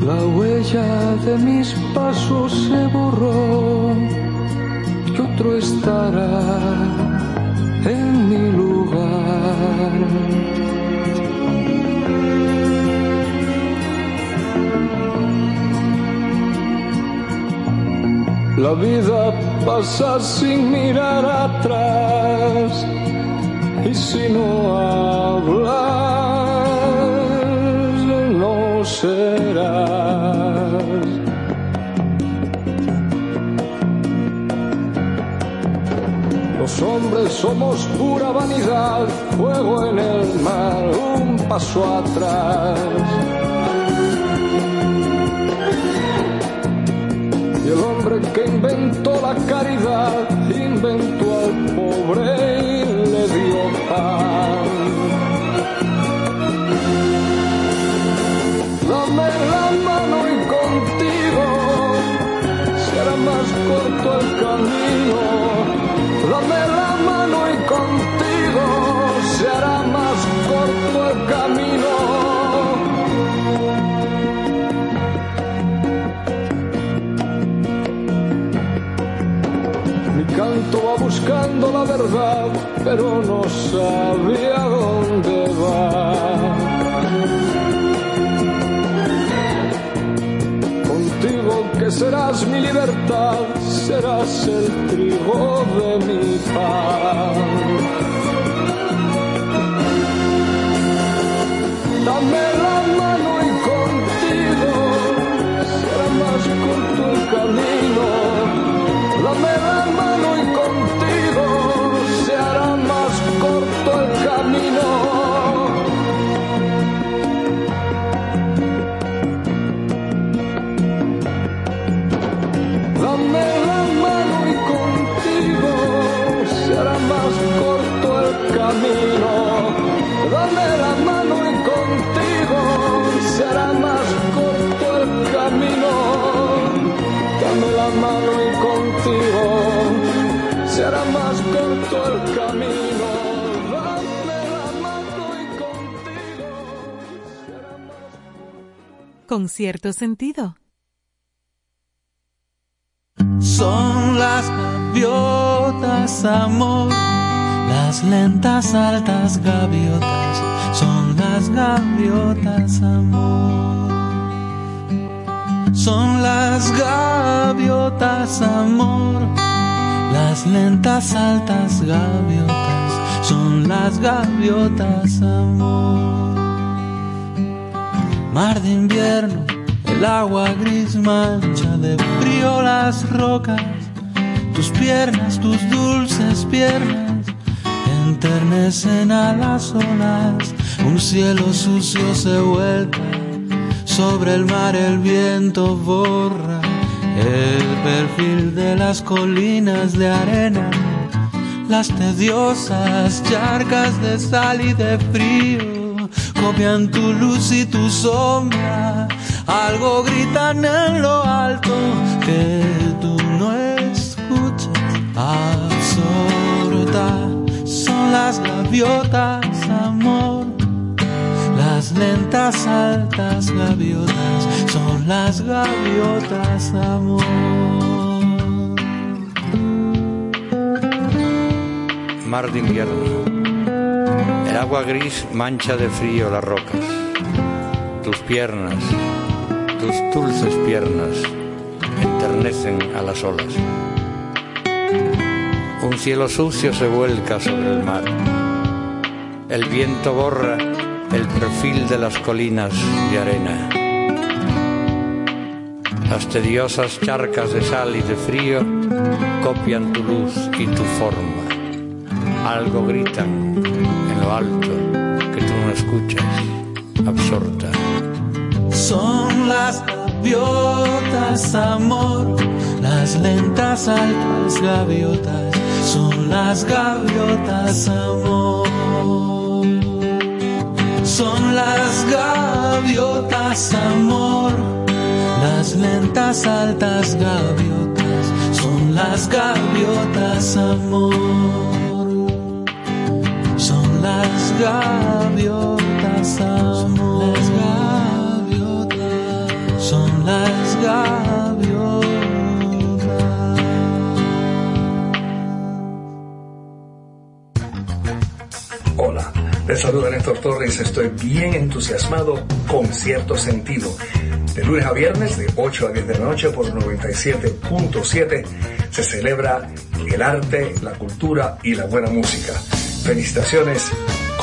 S10: La huella de mis pasos se borró y otro estará en mi lugar. La vida pasa sin mirar atrás y si no hablas no serás. Los hombres somos pura vanidad, fuego en el mar, un paso atrás. Y el hombre que inventó la caridad, inventó al pobre y le dio pan. Dame la mano y contigo será más corto el camino. Dame la mano y contigo se hará más corto el camino. Va buscando la verdad, pero no sabe a dónde va. Contigo que serás mi libertad, serás el trigo de mi pan. Dame la mano y contigo será más corto el camino.
S7: Con cierto sentido.
S11: Son las gaviotas, amor, las lentas altas gaviotas, son las gaviotas, amor. Son las gaviotas, amor, las lentas altas gaviotas, son las gaviotas, amor. Mar de invierno, el agua gris mancha de frío las rocas, tus piernas, tus dulces piernas, enternecen a las olas, un cielo sucio se vuelca, sobre el mar el viento borra el perfil de las colinas de arena, las tediosas charcas de sal y de frío copian tu luz y tu sombra. Algo gritan en lo alto que tú no escuchas. Absorta son las gaviotas, amor. Las lentas altas gaviotas son las gaviotas, amor.
S12: Mar de invierno. El agua gris mancha de frío las rocas. Tus piernas, tus dulces piernas, enternecen a las olas. Un cielo sucio se vuelca sobre el mar. El viento borra el perfil de las colinas de arena. Las tediosas charcas de sal y de frío copian tu luz y tu forma. Algo gritan alto que tú no escuchas, absorta.
S11: Son las gaviotas, amor, las lentas altas gaviotas, son las gaviotas, amor. Son las gaviotas, amor. Las lentas, altas gaviotas son las gaviotas, amor. Gaviotas, amor. Las gaviotas son las gaviotas.
S13: Hola, les saluda Néstor Torres. Estoy bien entusiasmado con cierto sentido. De lunes a viernes, de 8 a 10 de la noche por 97.7, se celebra el arte, la cultura y la buena música. Felicitaciones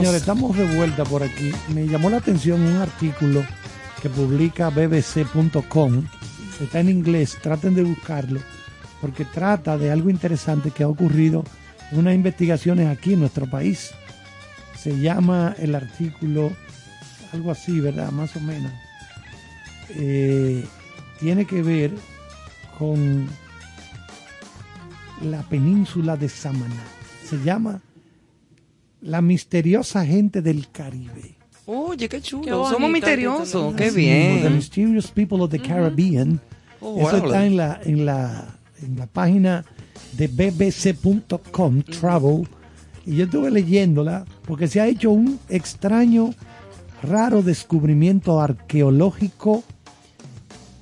S1: Señores, estamos de vuelta por aquí. Me llamó la atención un artículo que publica bbc.com. Está en inglés, traten de buscarlo, porque trata de algo interesante que ha ocurrido en unas investigaciones aquí en nuestro país. Se llama el artículo algo así, ¿verdad? Más o menos. Eh, tiene que ver con la península de Samaná. Se llama La misteriosa gente del Caribe.
S3: Oye, qué chulo.
S2: Qué bonito
S3: Somos misteriosos. Qué bien.
S1: The Mysterious People of the Caribbean.
S3: Oh,
S1: Eso
S3: wow.
S1: está en la, en la, en la página de bbc.com, Travel. Y yo estuve leyéndola porque se ha hecho un extraño, raro descubrimiento arqueológico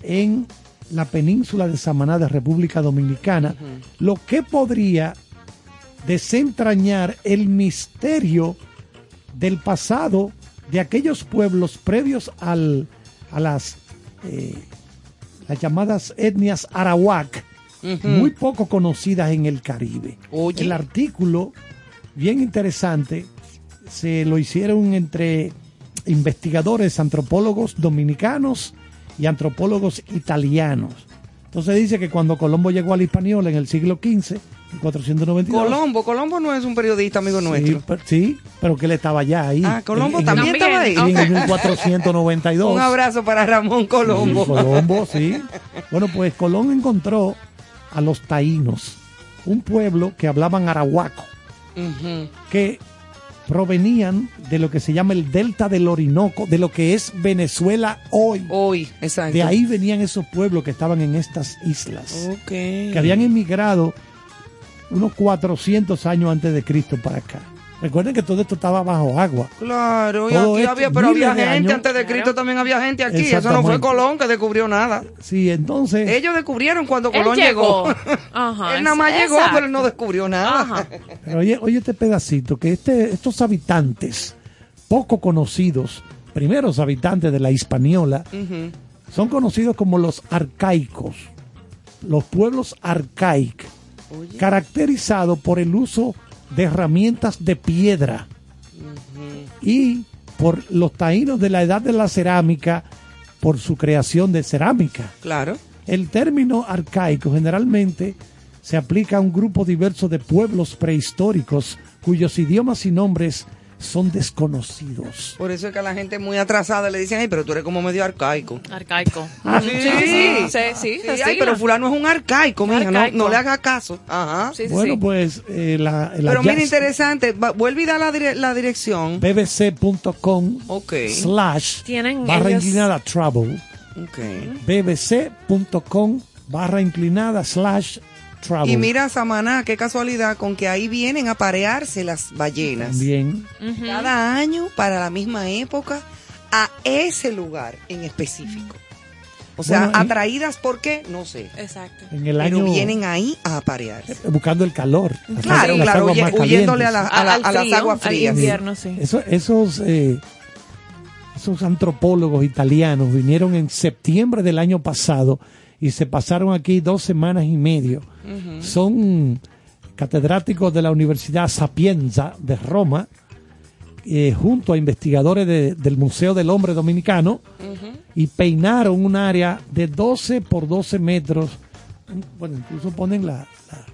S1: en la península de Samaná de República Dominicana, lo que podría desentrañar el misterio del pasado de aquellos pueblos previos al, a las, eh, las llamadas etnias arawak, muy poco conocidas en el Caribe.
S3: Oye.
S1: El artículo, bien interesante, se lo hicieron entre investigadores, antropólogos dominicanos y antropólogos italianos. Entonces dice que cuando Colombo llegó a la Hispaniola en el siglo XV, en 492,
S3: Colombo, Colombo no es un periodista amigo nuestro.
S1: Sí, per- sí, pero que él estaba allá ahí.
S3: Ah, Colombo
S1: En- en
S3: también
S1: el-
S3: estaba ahí.
S1: En el 1492.
S3: Un abrazo para Ramón Colombo.
S1: Sí, Colombo, sí. Bueno, pues Colón encontró a los taínos, un pueblo que hablaban arahuaco, que provenían de lo que se llama el delta del Orinoco, de lo que es Venezuela hoy.
S3: Hoy, exacto.
S1: De ahí venían esos pueblos que estaban en estas islas, que habían emigrado unos 400 años antes de Cristo para acá. Recuerden que todo esto estaba bajo agua.
S3: Claro, y
S1: Todo
S3: aquí
S1: esto,
S3: había, pero había gente
S1: años.
S3: antes de Cristo también había gente aquí. Eso no fue Colón que descubrió nada.
S1: Sí, entonces...
S3: Ellos descubrieron cuando
S2: Él
S3: Colón llegó.
S2: llegó. Ajá,
S3: Él nada más llegó, pero él no descubrió nada.
S2: Ajá.
S1: Pero oye, oye este pedacito, que este, estos habitantes poco conocidos, primeros habitantes de la Hispaniola, son conocidos como los arcaicos, los pueblos arcaicos, caracterizados por el uso de herramientas de piedra y por los taínos de la edad de la cerámica, por su creación de cerámica.
S3: Claro.
S1: El término arcaico generalmente se aplica a un grupo diverso de pueblos prehistóricos cuyos idiomas y nombres son desconocidos.
S3: Por eso es que a la gente muy atrasada le dicen, ay, pero tú eres como medio arcaico.
S2: Arcaico.
S1: Ah,
S2: sí, sí, sí, sí, sí,
S3: Sí,
S2: así
S3: ay, pero
S2: la-
S3: fulano es un arcaico, mija, no,
S2: Arcaico.
S3: no le haga caso. Ajá.
S1: bueno, pues eh, la, la
S3: Pero mira, interesante, va- vuelve y da la, dire- la dirección.
S1: bbc.com
S3: Ok.
S1: slash
S2: Tienen
S1: barra
S2: ellos-
S1: inclinada travel
S3: Ok.
S1: bbc.com barra inclinada slash travel
S3: Y mira, Samaná, qué casualidad, con que ahí vienen a parearse las ballenas.
S1: también
S3: Cada año, para la misma época, a ese lugar en específico. O sea,
S1: Bueno,
S3: atraídas, ¿por qué? No sé.
S2: Exacto.
S1: en el
S3: Pero
S1: año
S3: vienen ahí a aparearse.
S1: buscando el calor
S3: Claro,
S1: aguas- las
S3: claro,
S1: aguas
S3: huye-
S1: más
S3: huyéndole
S1: calientes.
S3: a, la- a la-
S2: Al
S3: a las aguas
S2: al
S3: frías.
S2: invierno, sí.
S1: Eso- esos eh, esos antropólogos italianos vinieron en septiembre del año pasado y se pasaron aquí dos semanas y medio. Son catedráticos de la Universidad Sapienza de Roma, eh, junto a investigadores de- del Museo del Hombre Dominicano, y peinaron un área de 12 por 12 metros. Bueno, incluso ponen la, la,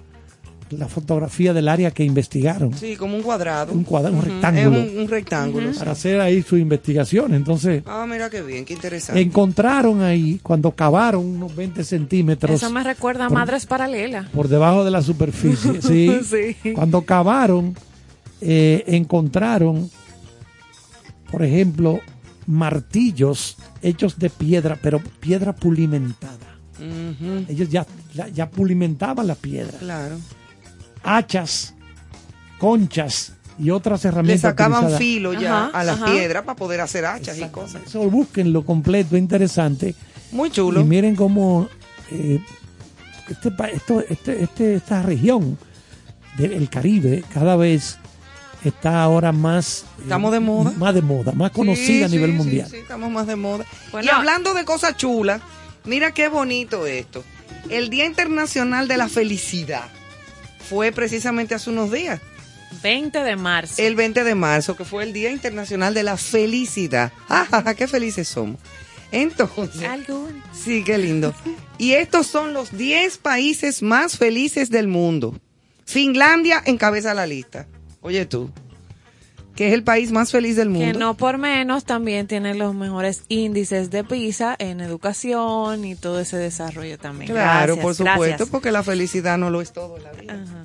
S1: la fotografía del área que investigaron
S3: Sí, como un cuadrado.
S1: un cuadrado, un rectángulo.
S3: Es un, un rectángulo.
S1: para hacer ahí su investigación. Entonces,
S3: Ah, mira qué bien, qué interesante.
S1: encontraron ahí, cuando cavaron unos 20 centímetros
S2: Eso me recuerda a
S1: por-
S2: Madres Paralelas.
S1: por debajo de la superficie, ¿sí?
S2: Sí.
S1: cuando cavaron, eh, encontraron, por ejemplo, martillos hechos de piedra, pero piedra pulimentada. Ellos ya, ya, ya pulimentaban la piedra.
S3: Claro.
S1: Hachas, conchas y otras herramientas.
S3: Le sacaban
S1: utilizadas.
S3: filo ya
S2: Ajá,
S3: a la
S2: ajá.
S3: piedra para poder hacer hachas y cosas.
S1: Eso búsquenlo completo, interesante.
S3: Muy chulo.
S1: Y miren cómo eh, este, pa- esto, este, este- esta región del Caribe cada vez está ahora más... eh,
S3: Estamos de moda.
S1: Más de moda, más conocida
S3: Sí,
S1: a nivel
S3: sí,
S1: mundial.
S3: Sí, sí, estamos más de moda.
S2: Bueno.
S3: y hablando de cosas chulas, mira qué bonito esto. El Día Internacional de la Felicidad fue precisamente hace unos días,
S2: 20 de marzo.
S3: el 20 de marzo, que fue el Día Internacional de la Felicidad. ¡Ah, qué felices somos! Entonces,
S2: Algún.
S3: sí, qué lindo. Y estos son los 10 países más felices del mundo. Finlandia encabeza la lista. Oye tú, que es el país más feliz del mundo.
S2: Que no por menos también tiene los mejores índices de PISA en educación y todo ese desarrollo también.
S3: Claro,
S2: Gracias,
S3: por supuesto,
S2: gracias.
S3: porque la felicidad no lo es todo en la vida.
S2: Ajá.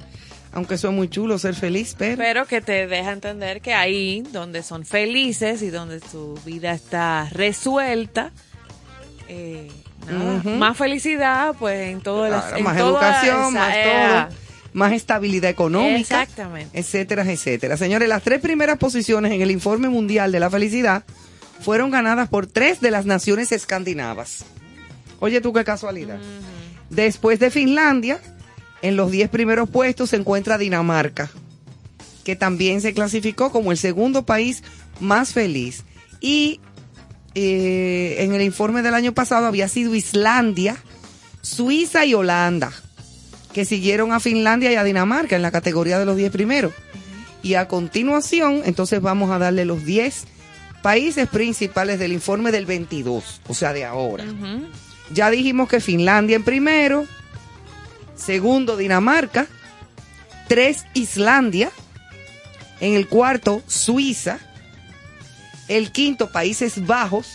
S3: Aunque eso es muy chulo ser feliz, pero
S2: Pero que te deja entender que ahí donde son felices y donde tu vida está resuelta, eh, nada, más felicidad, pues en todo
S3: Claro,
S2: en
S3: más
S2: toda
S3: educación,
S2: esa-
S3: más
S2: eh,
S3: todo, más estabilidad económica,
S2: Exactamente.
S3: etcétera, etcétera. Señores, las tres primeras posiciones en el informe mundial de la felicidad fueron ganadas por tres de las naciones escandinavas. Oye tú qué casualidad. Después de Finlandia, en los diez primeros puestos se encuentra Dinamarca, que también se clasificó como el segundo país más feliz. Y eh, en el informe del año pasado había sido Islandia, Suiza y Holanda, que siguieron a Finlandia y a Dinamarca en la categoría de los 10 primeros. Y a continuación, entonces vamos a darle los 10 países principales del informe del 22, o sea, de ahora. Ya dijimos que Finlandia en primero, segundo Dinamarca, tres Islandia, en el cuarto Suiza, el quinto Países Bajos,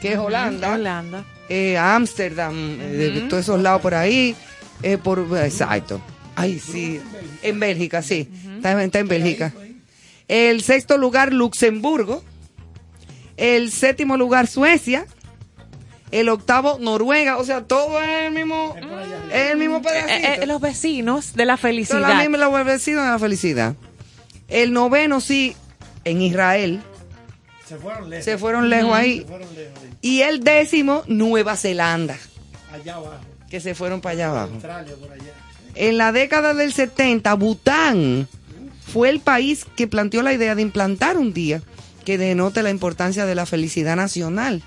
S3: que es Holanda,
S2: Holanda.
S3: eh, Ámsterdam, eh, de todos esos lados por ahí, eh, por exacto. Ay, sí, en Bélgica, sí, está, está en Bélgica. El sexto lugar Luxemburgo, el séptimo lugar Suecia, el octavo Noruega, o sea, todo es el mismo, es el mismo pedacito.
S2: Eh, eh, los vecinos de la
S3: Son
S2: felicidad.
S3: la misma la vecina de la felicidad. El noveno sí, en Israel,
S1: Se fueron lejos.
S3: se fueron lejos ahí.
S1: Se fueron lejos ahí.
S3: Y el décimo, Nueva Zelanda,
S1: Allá abajo.
S3: Que se fueron para allá abajo. En la década del 70, Bután fue el país que planteó la idea de implantar un día que denote la importancia de la felicidad nacional.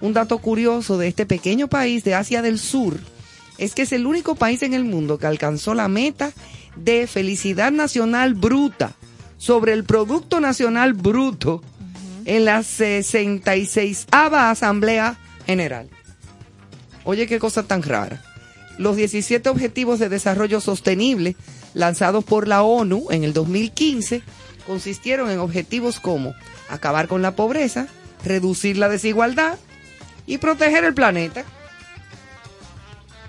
S3: Un dato curioso de este pequeño país de Asia del Sur es que es el único país en el mundo que alcanzó la meta de felicidad nacional bruta sobre el Producto Nacional Bruto en la 66 Asamblea General. Oye, qué cosa tan rara. Los 17 Objetivos de Desarrollo Sostenible lanzados por la ONU en el 2015 consistieron en objetivos como acabar con la pobreza, reducir la desigualdad y proteger el planeta.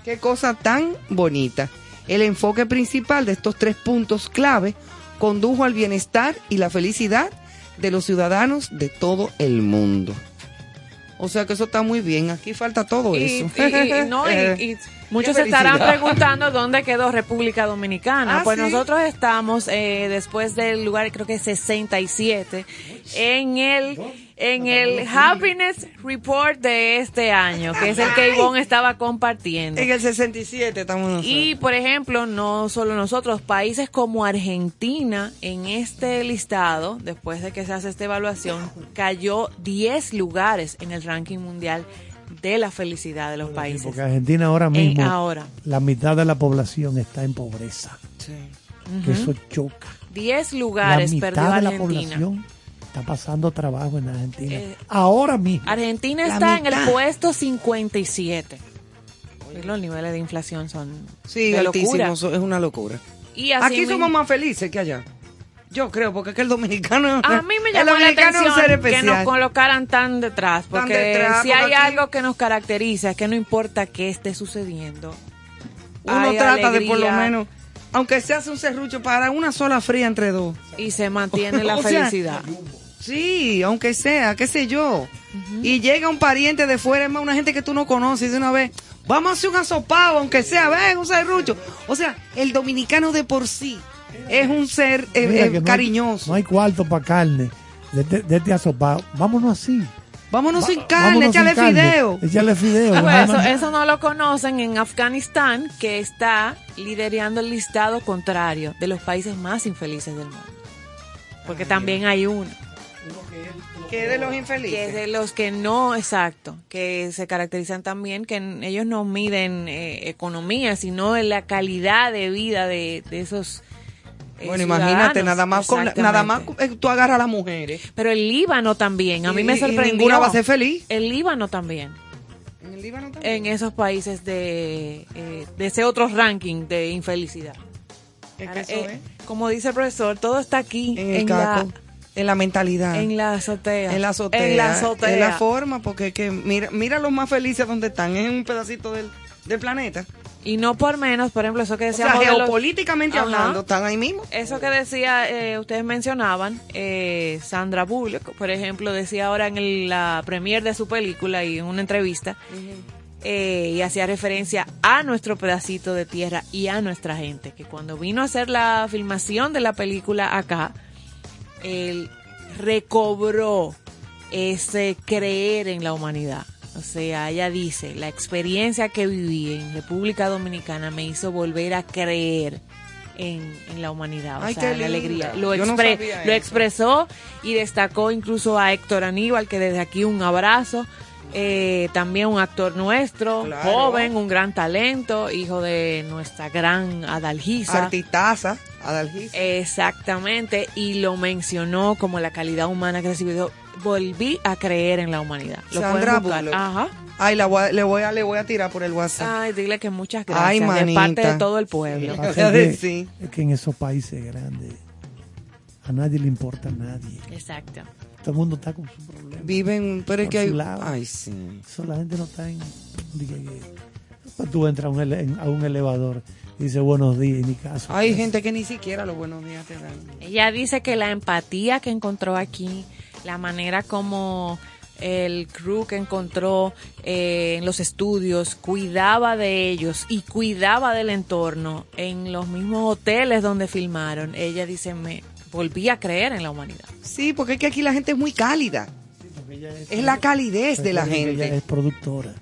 S3: Qué cosa tan bonita. El enfoque principal de estos tres puntos clave condujo al bienestar y la felicidad de los ciudadanos de todo el mundo. O sea que eso está muy bien. Aquí falta todo
S2: Y,
S3: eso.
S2: y- y- no, y- muchos estarán preguntando dónde quedó República Dominicana.
S3: Ah,
S2: pues
S3: ¿sí?
S2: nosotros estamos eh, después del lugar, creo que 67, en el en el Happiness Report de este año, que es el que Ivonne estaba compartiendo.
S3: En el 67 estamos nosotros.
S2: Y, por ejemplo, no solo nosotros, países como Argentina, en este listado, después de que se hace esta evaluación, cayó 10 lugares en el ranking mundial de la felicidad de los países.
S1: Porque Argentina ahora
S2: En-
S1: mismo,
S2: ahora.
S1: la mitad de la población está en pobreza. Que eso choca.
S2: 10
S1: La
S2: lugares
S1: mitad
S2: perdió
S1: de la
S2: Argentina.
S1: población está pasando trabajo en Argentina.
S2: Eh,
S1: ahora mismo.
S2: Argentina
S1: La
S2: está en el
S1: mitad.
S2: puesto 57. Los niveles de inflación son
S3: Sí,
S2: de locura.
S3: es una locura.
S2: Y así
S3: Aquí
S2: mismo-
S3: somos más felices que allá. Yo creo, porque es que el dominicano.
S2: A mí me llamó la atención que nos colocaran tan detrás, porque
S3: detrás,
S2: si hay
S3: aquí-
S2: algo que nos caracteriza es que no importa qué esté sucediendo.
S3: Uno trata de por lo menos, aunque se hace un serrucho para una sola fría entre dos.
S2: Y se mantiene la
S3: O sea,
S2: felicidad.
S3: Sí, aunque sea, qué sé yo. Y llega un pariente de fuera, es más, una gente que tú no conoces, y de una vez, vamos a hacer un asopado, aunque sea, ven, un serrucho. O sea, el dominicano de por sí es un ser eh, eh,
S1: que no hay-
S3: cariñoso.
S1: No hay cuarto para carne. De, de, de este asopado. Vámonos así.
S3: Vámonos
S1: Va-
S3: sin carne,
S1: vámonos sin
S3: échale
S1: carne.
S3: fideo.
S1: Échale fideo.
S2: Pues eso, eso no lo conocen en Afganistán, que está liderando el listado contrario de los países más infelices del mundo. Porque también hay uno.
S3: Que es de los infelices.
S2: Que es de los que no, exacto, que se caracterizan también, que ellos no miden eh, economía, sino en la calidad de vida de, de esos.
S3: Bueno, imagínate, nada más con, nada más eh, tú agarras a las mujeres.
S2: Pero el Líbano también, a mí
S3: Y-
S2: me
S3: y- y
S2: sorprendió.
S3: ninguna va a ser feliz.
S2: El Líbano también.
S3: En el Líbano también.
S2: En esos países de, eh, de ese otro ranking de infelicidad.
S3: Es que
S2: Ahora,
S3: eso
S2: eh, Como dice el profesor, todo está aquí
S3: En el
S2: en, la,
S3: en la mentalidad.
S2: en la azotea.
S3: En la azotea.
S2: En la azotea.
S3: En la forma, porque es que mira, mira los más felices donde están, es en un pedacito del, del planeta.
S2: Y no por menos, por ejemplo, eso que
S3: O sea,
S2: decíamos de los-
S3: geopolíticamente hablando, están ahí mismo.
S2: Eso que decía, eh, ustedes mencionaban, eh, Sandra Bullock, por ejemplo, decía ahora en el- la premier de su película y en una entrevista, eh, y hacía referencia a nuestro pedacito de tierra y a nuestra gente, que cuando vino a hacer la filmación de la película acá, él recobró ese creer en la humanidad. O sea, ella dice, la experiencia que viví en República Dominicana me hizo volver a creer en, en la humanidad, o
S3: Ay,
S2: sea,
S3: qué
S2: la alegría. Lo,
S3: no
S2: expre- lo expresó y destacó incluso a Héctor Aníbal, que desde aquí un abrazo. Eh, también un actor nuestro,
S3: Claro.
S2: joven, un gran talento, hijo de nuestra gran Adalgisa.
S3: Artistaza, Adalgisa.
S2: Exactamente, y lo mencionó como la calidad humana que recibió. Volví a creer en la humanidad. Lo
S3: Sandra
S2: pueden buscar.
S3: Bullock.
S2: Ajá.
S3: Ay, la voy a- le, voy a, le voy a tirar por el WhatsApp.
S2: Ay, dile que muchas gracias
S3: Ay,
S2: de parte de todo el pueblo.
S1: Pasa es que, es que en esos países grandes a nadie le importa a nadie.
S2: Exacto.
S1: Todo el mundo está con su problema.
S3: Viven, pero es que hay.
S1: lado.
S3: Ay, sí.
S1: Eso la gente no está en. pues tú entras a un, ele- en- a un elevador y dices buenos días, y ni caso.
S3: Hay gente que ni siquiera los buenos días te dan.
S2: Ella dice que la empatía que encontró aquí, la manera como el crew que encontró eh, en los estudios cuidaba de ellos y cuidaba del entorno en los mismos hoteles donde filmaron. Ella dice, me volví a creer en la humanidad.
S3: Sí, porque es que aquí la gente es muy cálida. Es la calidez de la
S1: que Ella
S3: gente.
S1: es productora.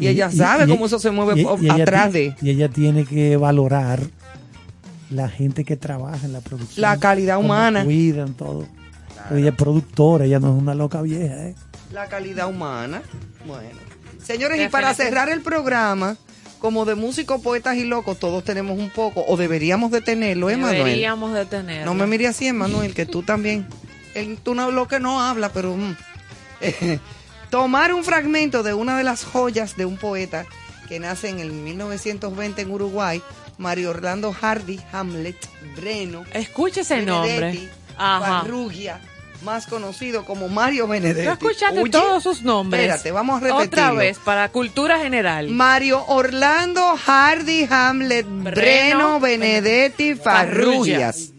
S3: Y ella sabe cómo eso se mueve atrás de-
S1: Y ella tiene que valorar la gente que trabaja en la producción.
S3: La calidad humana.
S1: Cuidan todo. Ella es productora, ella no es una loca vieja, ¿eh?
S3: La calidad humana. Bueno. Señores, y para cerrar el programa, como de músicos, poetas y locos, todos tenemos un poco, o deberíamos de tenerlo, ¿eh, Manuel?
S2: Deberíamos de tener.
S3: No me mire así, Emanuel, que tú también. El- tú no lo que no habla, pero mm. tomar un fragmento de una de las joyas de un poeta que nace en el 1920 en Uruguay, Mario Orlando Hardy, Hamlet, Breno.
S2: Escuche ese nombre. Ajá.
S3: Más conocido como Mario Benedetti.
S2: ¿Tú escuchaste
S3: Oye,
S2: todos sus nombres?
S3: Espérate, vamos a repetirlo.
S2: Otra vez, para cultura general.
S3: Mario Orlando Hardy Hamlet Breno Benedetti Farrugias.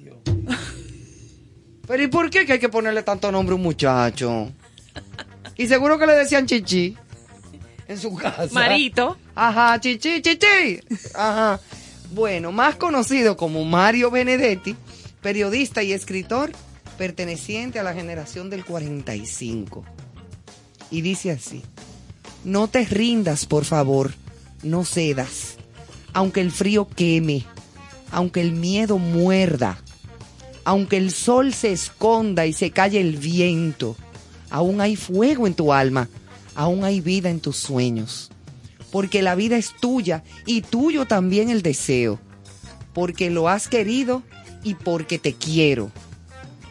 S3: Pero ¿y por qué que hay que ponerle tanto nombre a un muchacho? Y seguro que le decían chichi en su casa.
S2: Marito.
S3: Ajá, chichi, chichi. Ajá. Bueno, más conocido como Mario Benedetti, periodista y escritor perteneciente a la generación del 45. Y dice así, no te rindas, por favor, no cedas, aunque el frío queme, aunque el miedo muerda, aunque el sol se esconda y se calle el viento, aún hay fuego en tu alma, aún hay vida en tus sueños, porque la vida es tuya y tuyo también el deseo, porque lo has querido y porque te quiero,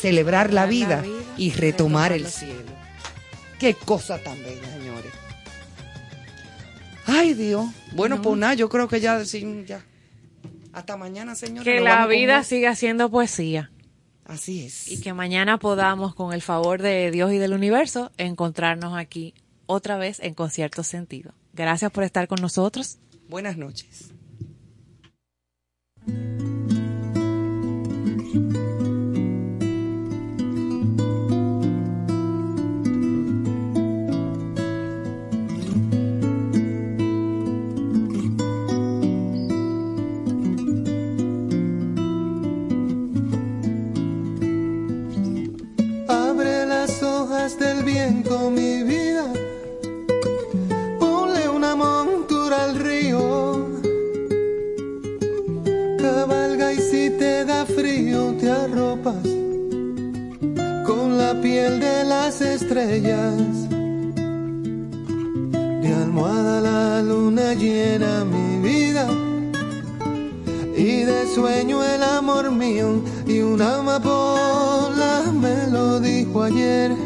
S3: celebrar la vida y retomar el cielo. Qué cosa tan bella, señores. Ay, Dios. Bueno, pues nada, yo creo que ya, ya. Hasta mañana, señores.
S2: Que la vida siga siendo poesía.
S3: Así es.
S2: Y que mañana podamos, con el favor de Dios y del universo, encontrarnos aquí otra vez en concierto sentido. Gracias por estar con nosotros.
S3: Buenas noches.
S14: Hojas del viento, mi vida. Ponle una montura al río. Cabalga y si te da frío, te arropas con la piel de las estrellas. De almohada la luna llena mi vida. Y de sueño el amor mío y una amapola me lo dijo ayer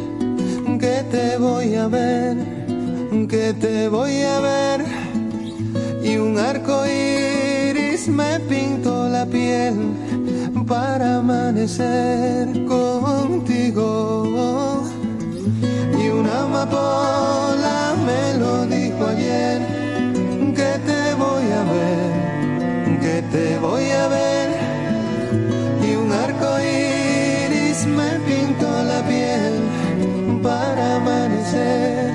S14: que te voy a ver, que te voy a ver. Y un arco iris me pintó la piel para amanecer contigo. Y una amapola me lo dijo ayer que te voy a ver que te voy a ver amanecer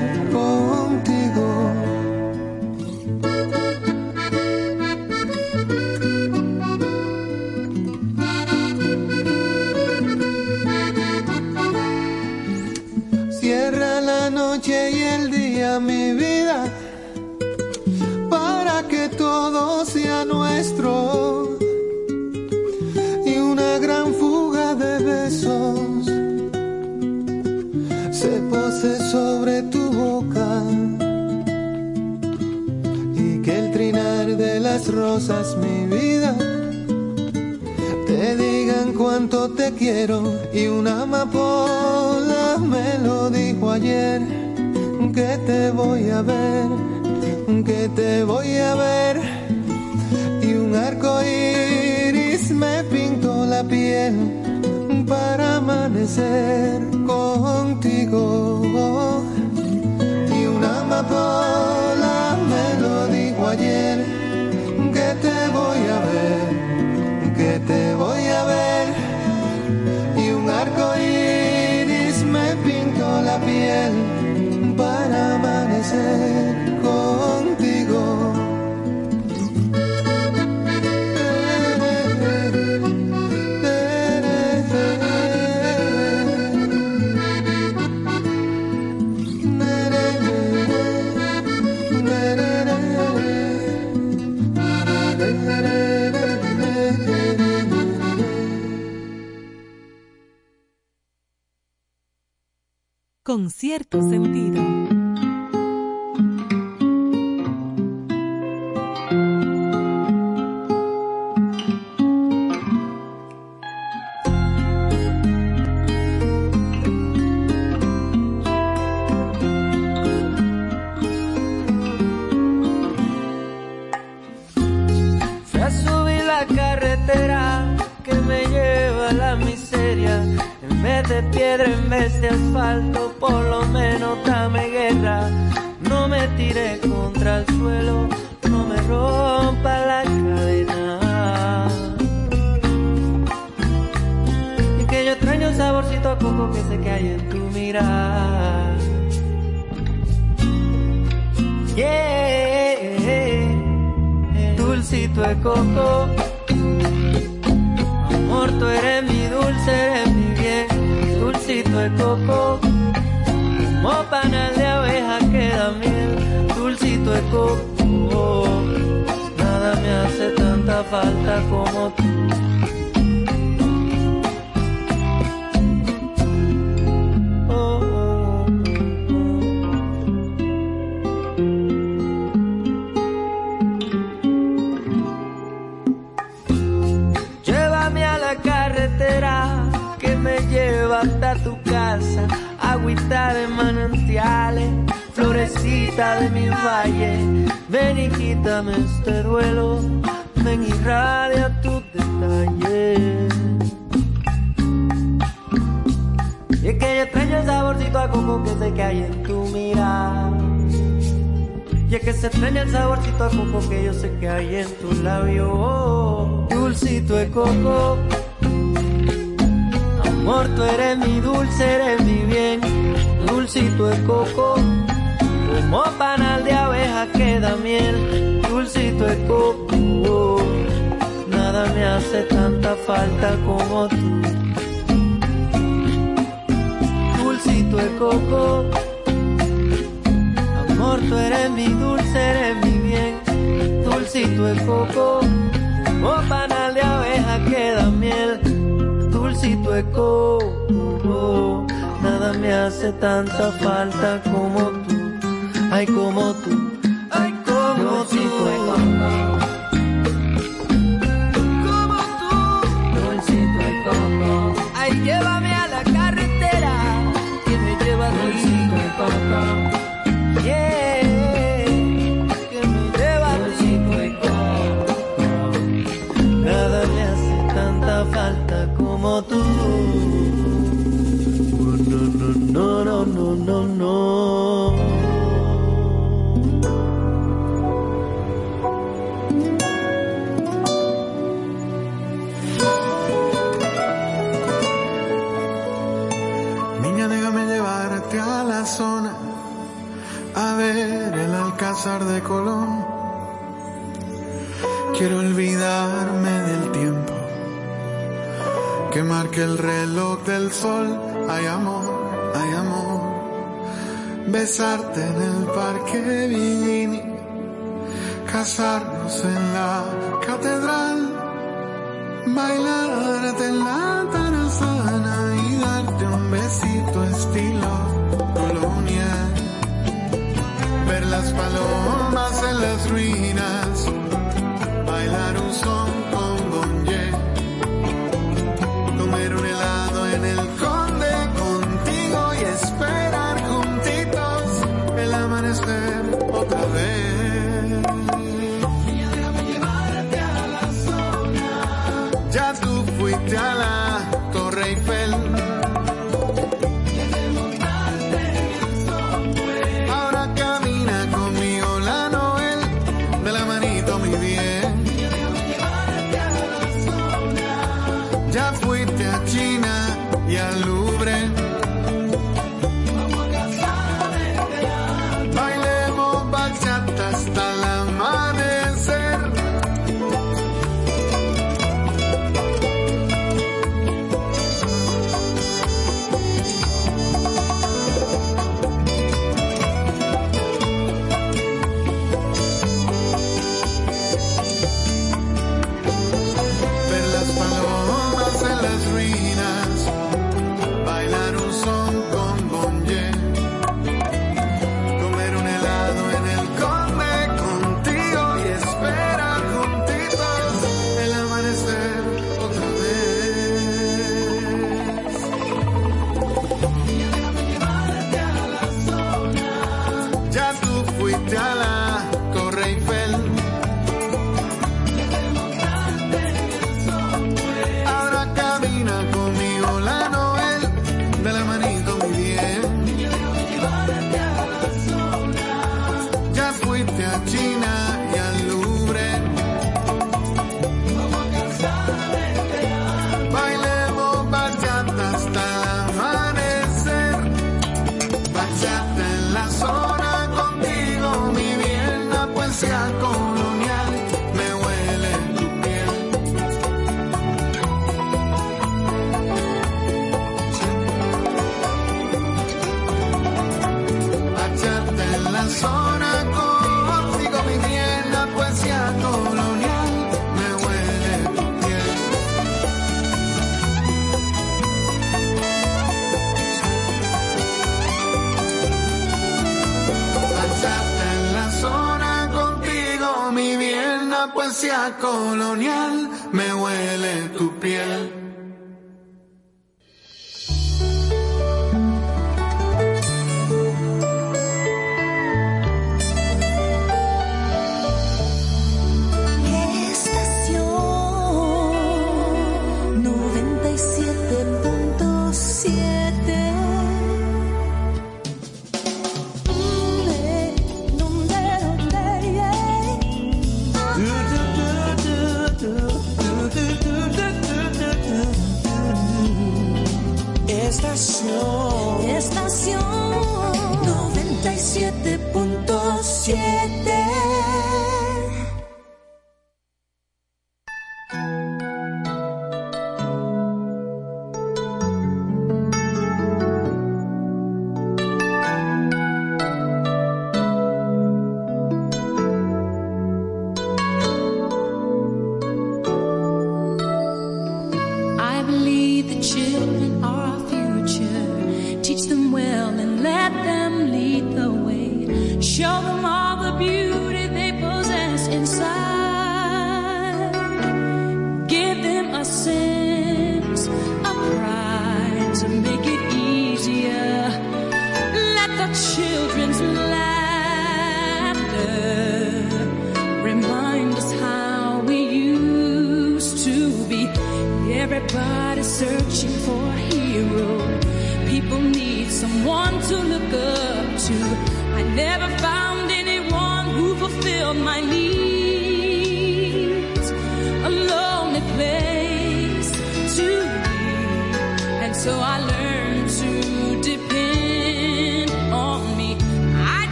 S14: mi
S15: dulce eres mi bien, dulcito es coco, oh, como panal de abeja queda miel, dulcito es coco, nada me hace tanta falta como tú, ay como tú, ay como dulcito tú. Coco. Dulcito el coco, ay llévame a la carretera, que me lleva dulcito el coco, yeah. como tú. No, no, no, no, no, no.
S16: Niña, déjame llevarte a la zona, a ver el alcázar de Colón. Quiero olvidarme que marque el reloj del sol. Hay amor, hay amor. Besarte en el parque Villini, casarnos en la catedral, bailarte en la tarazana y darte un besito estilo colonia. Ver las palomas en las ruinas, bailar un son
S9: poesía colonial. Me huele tu piel.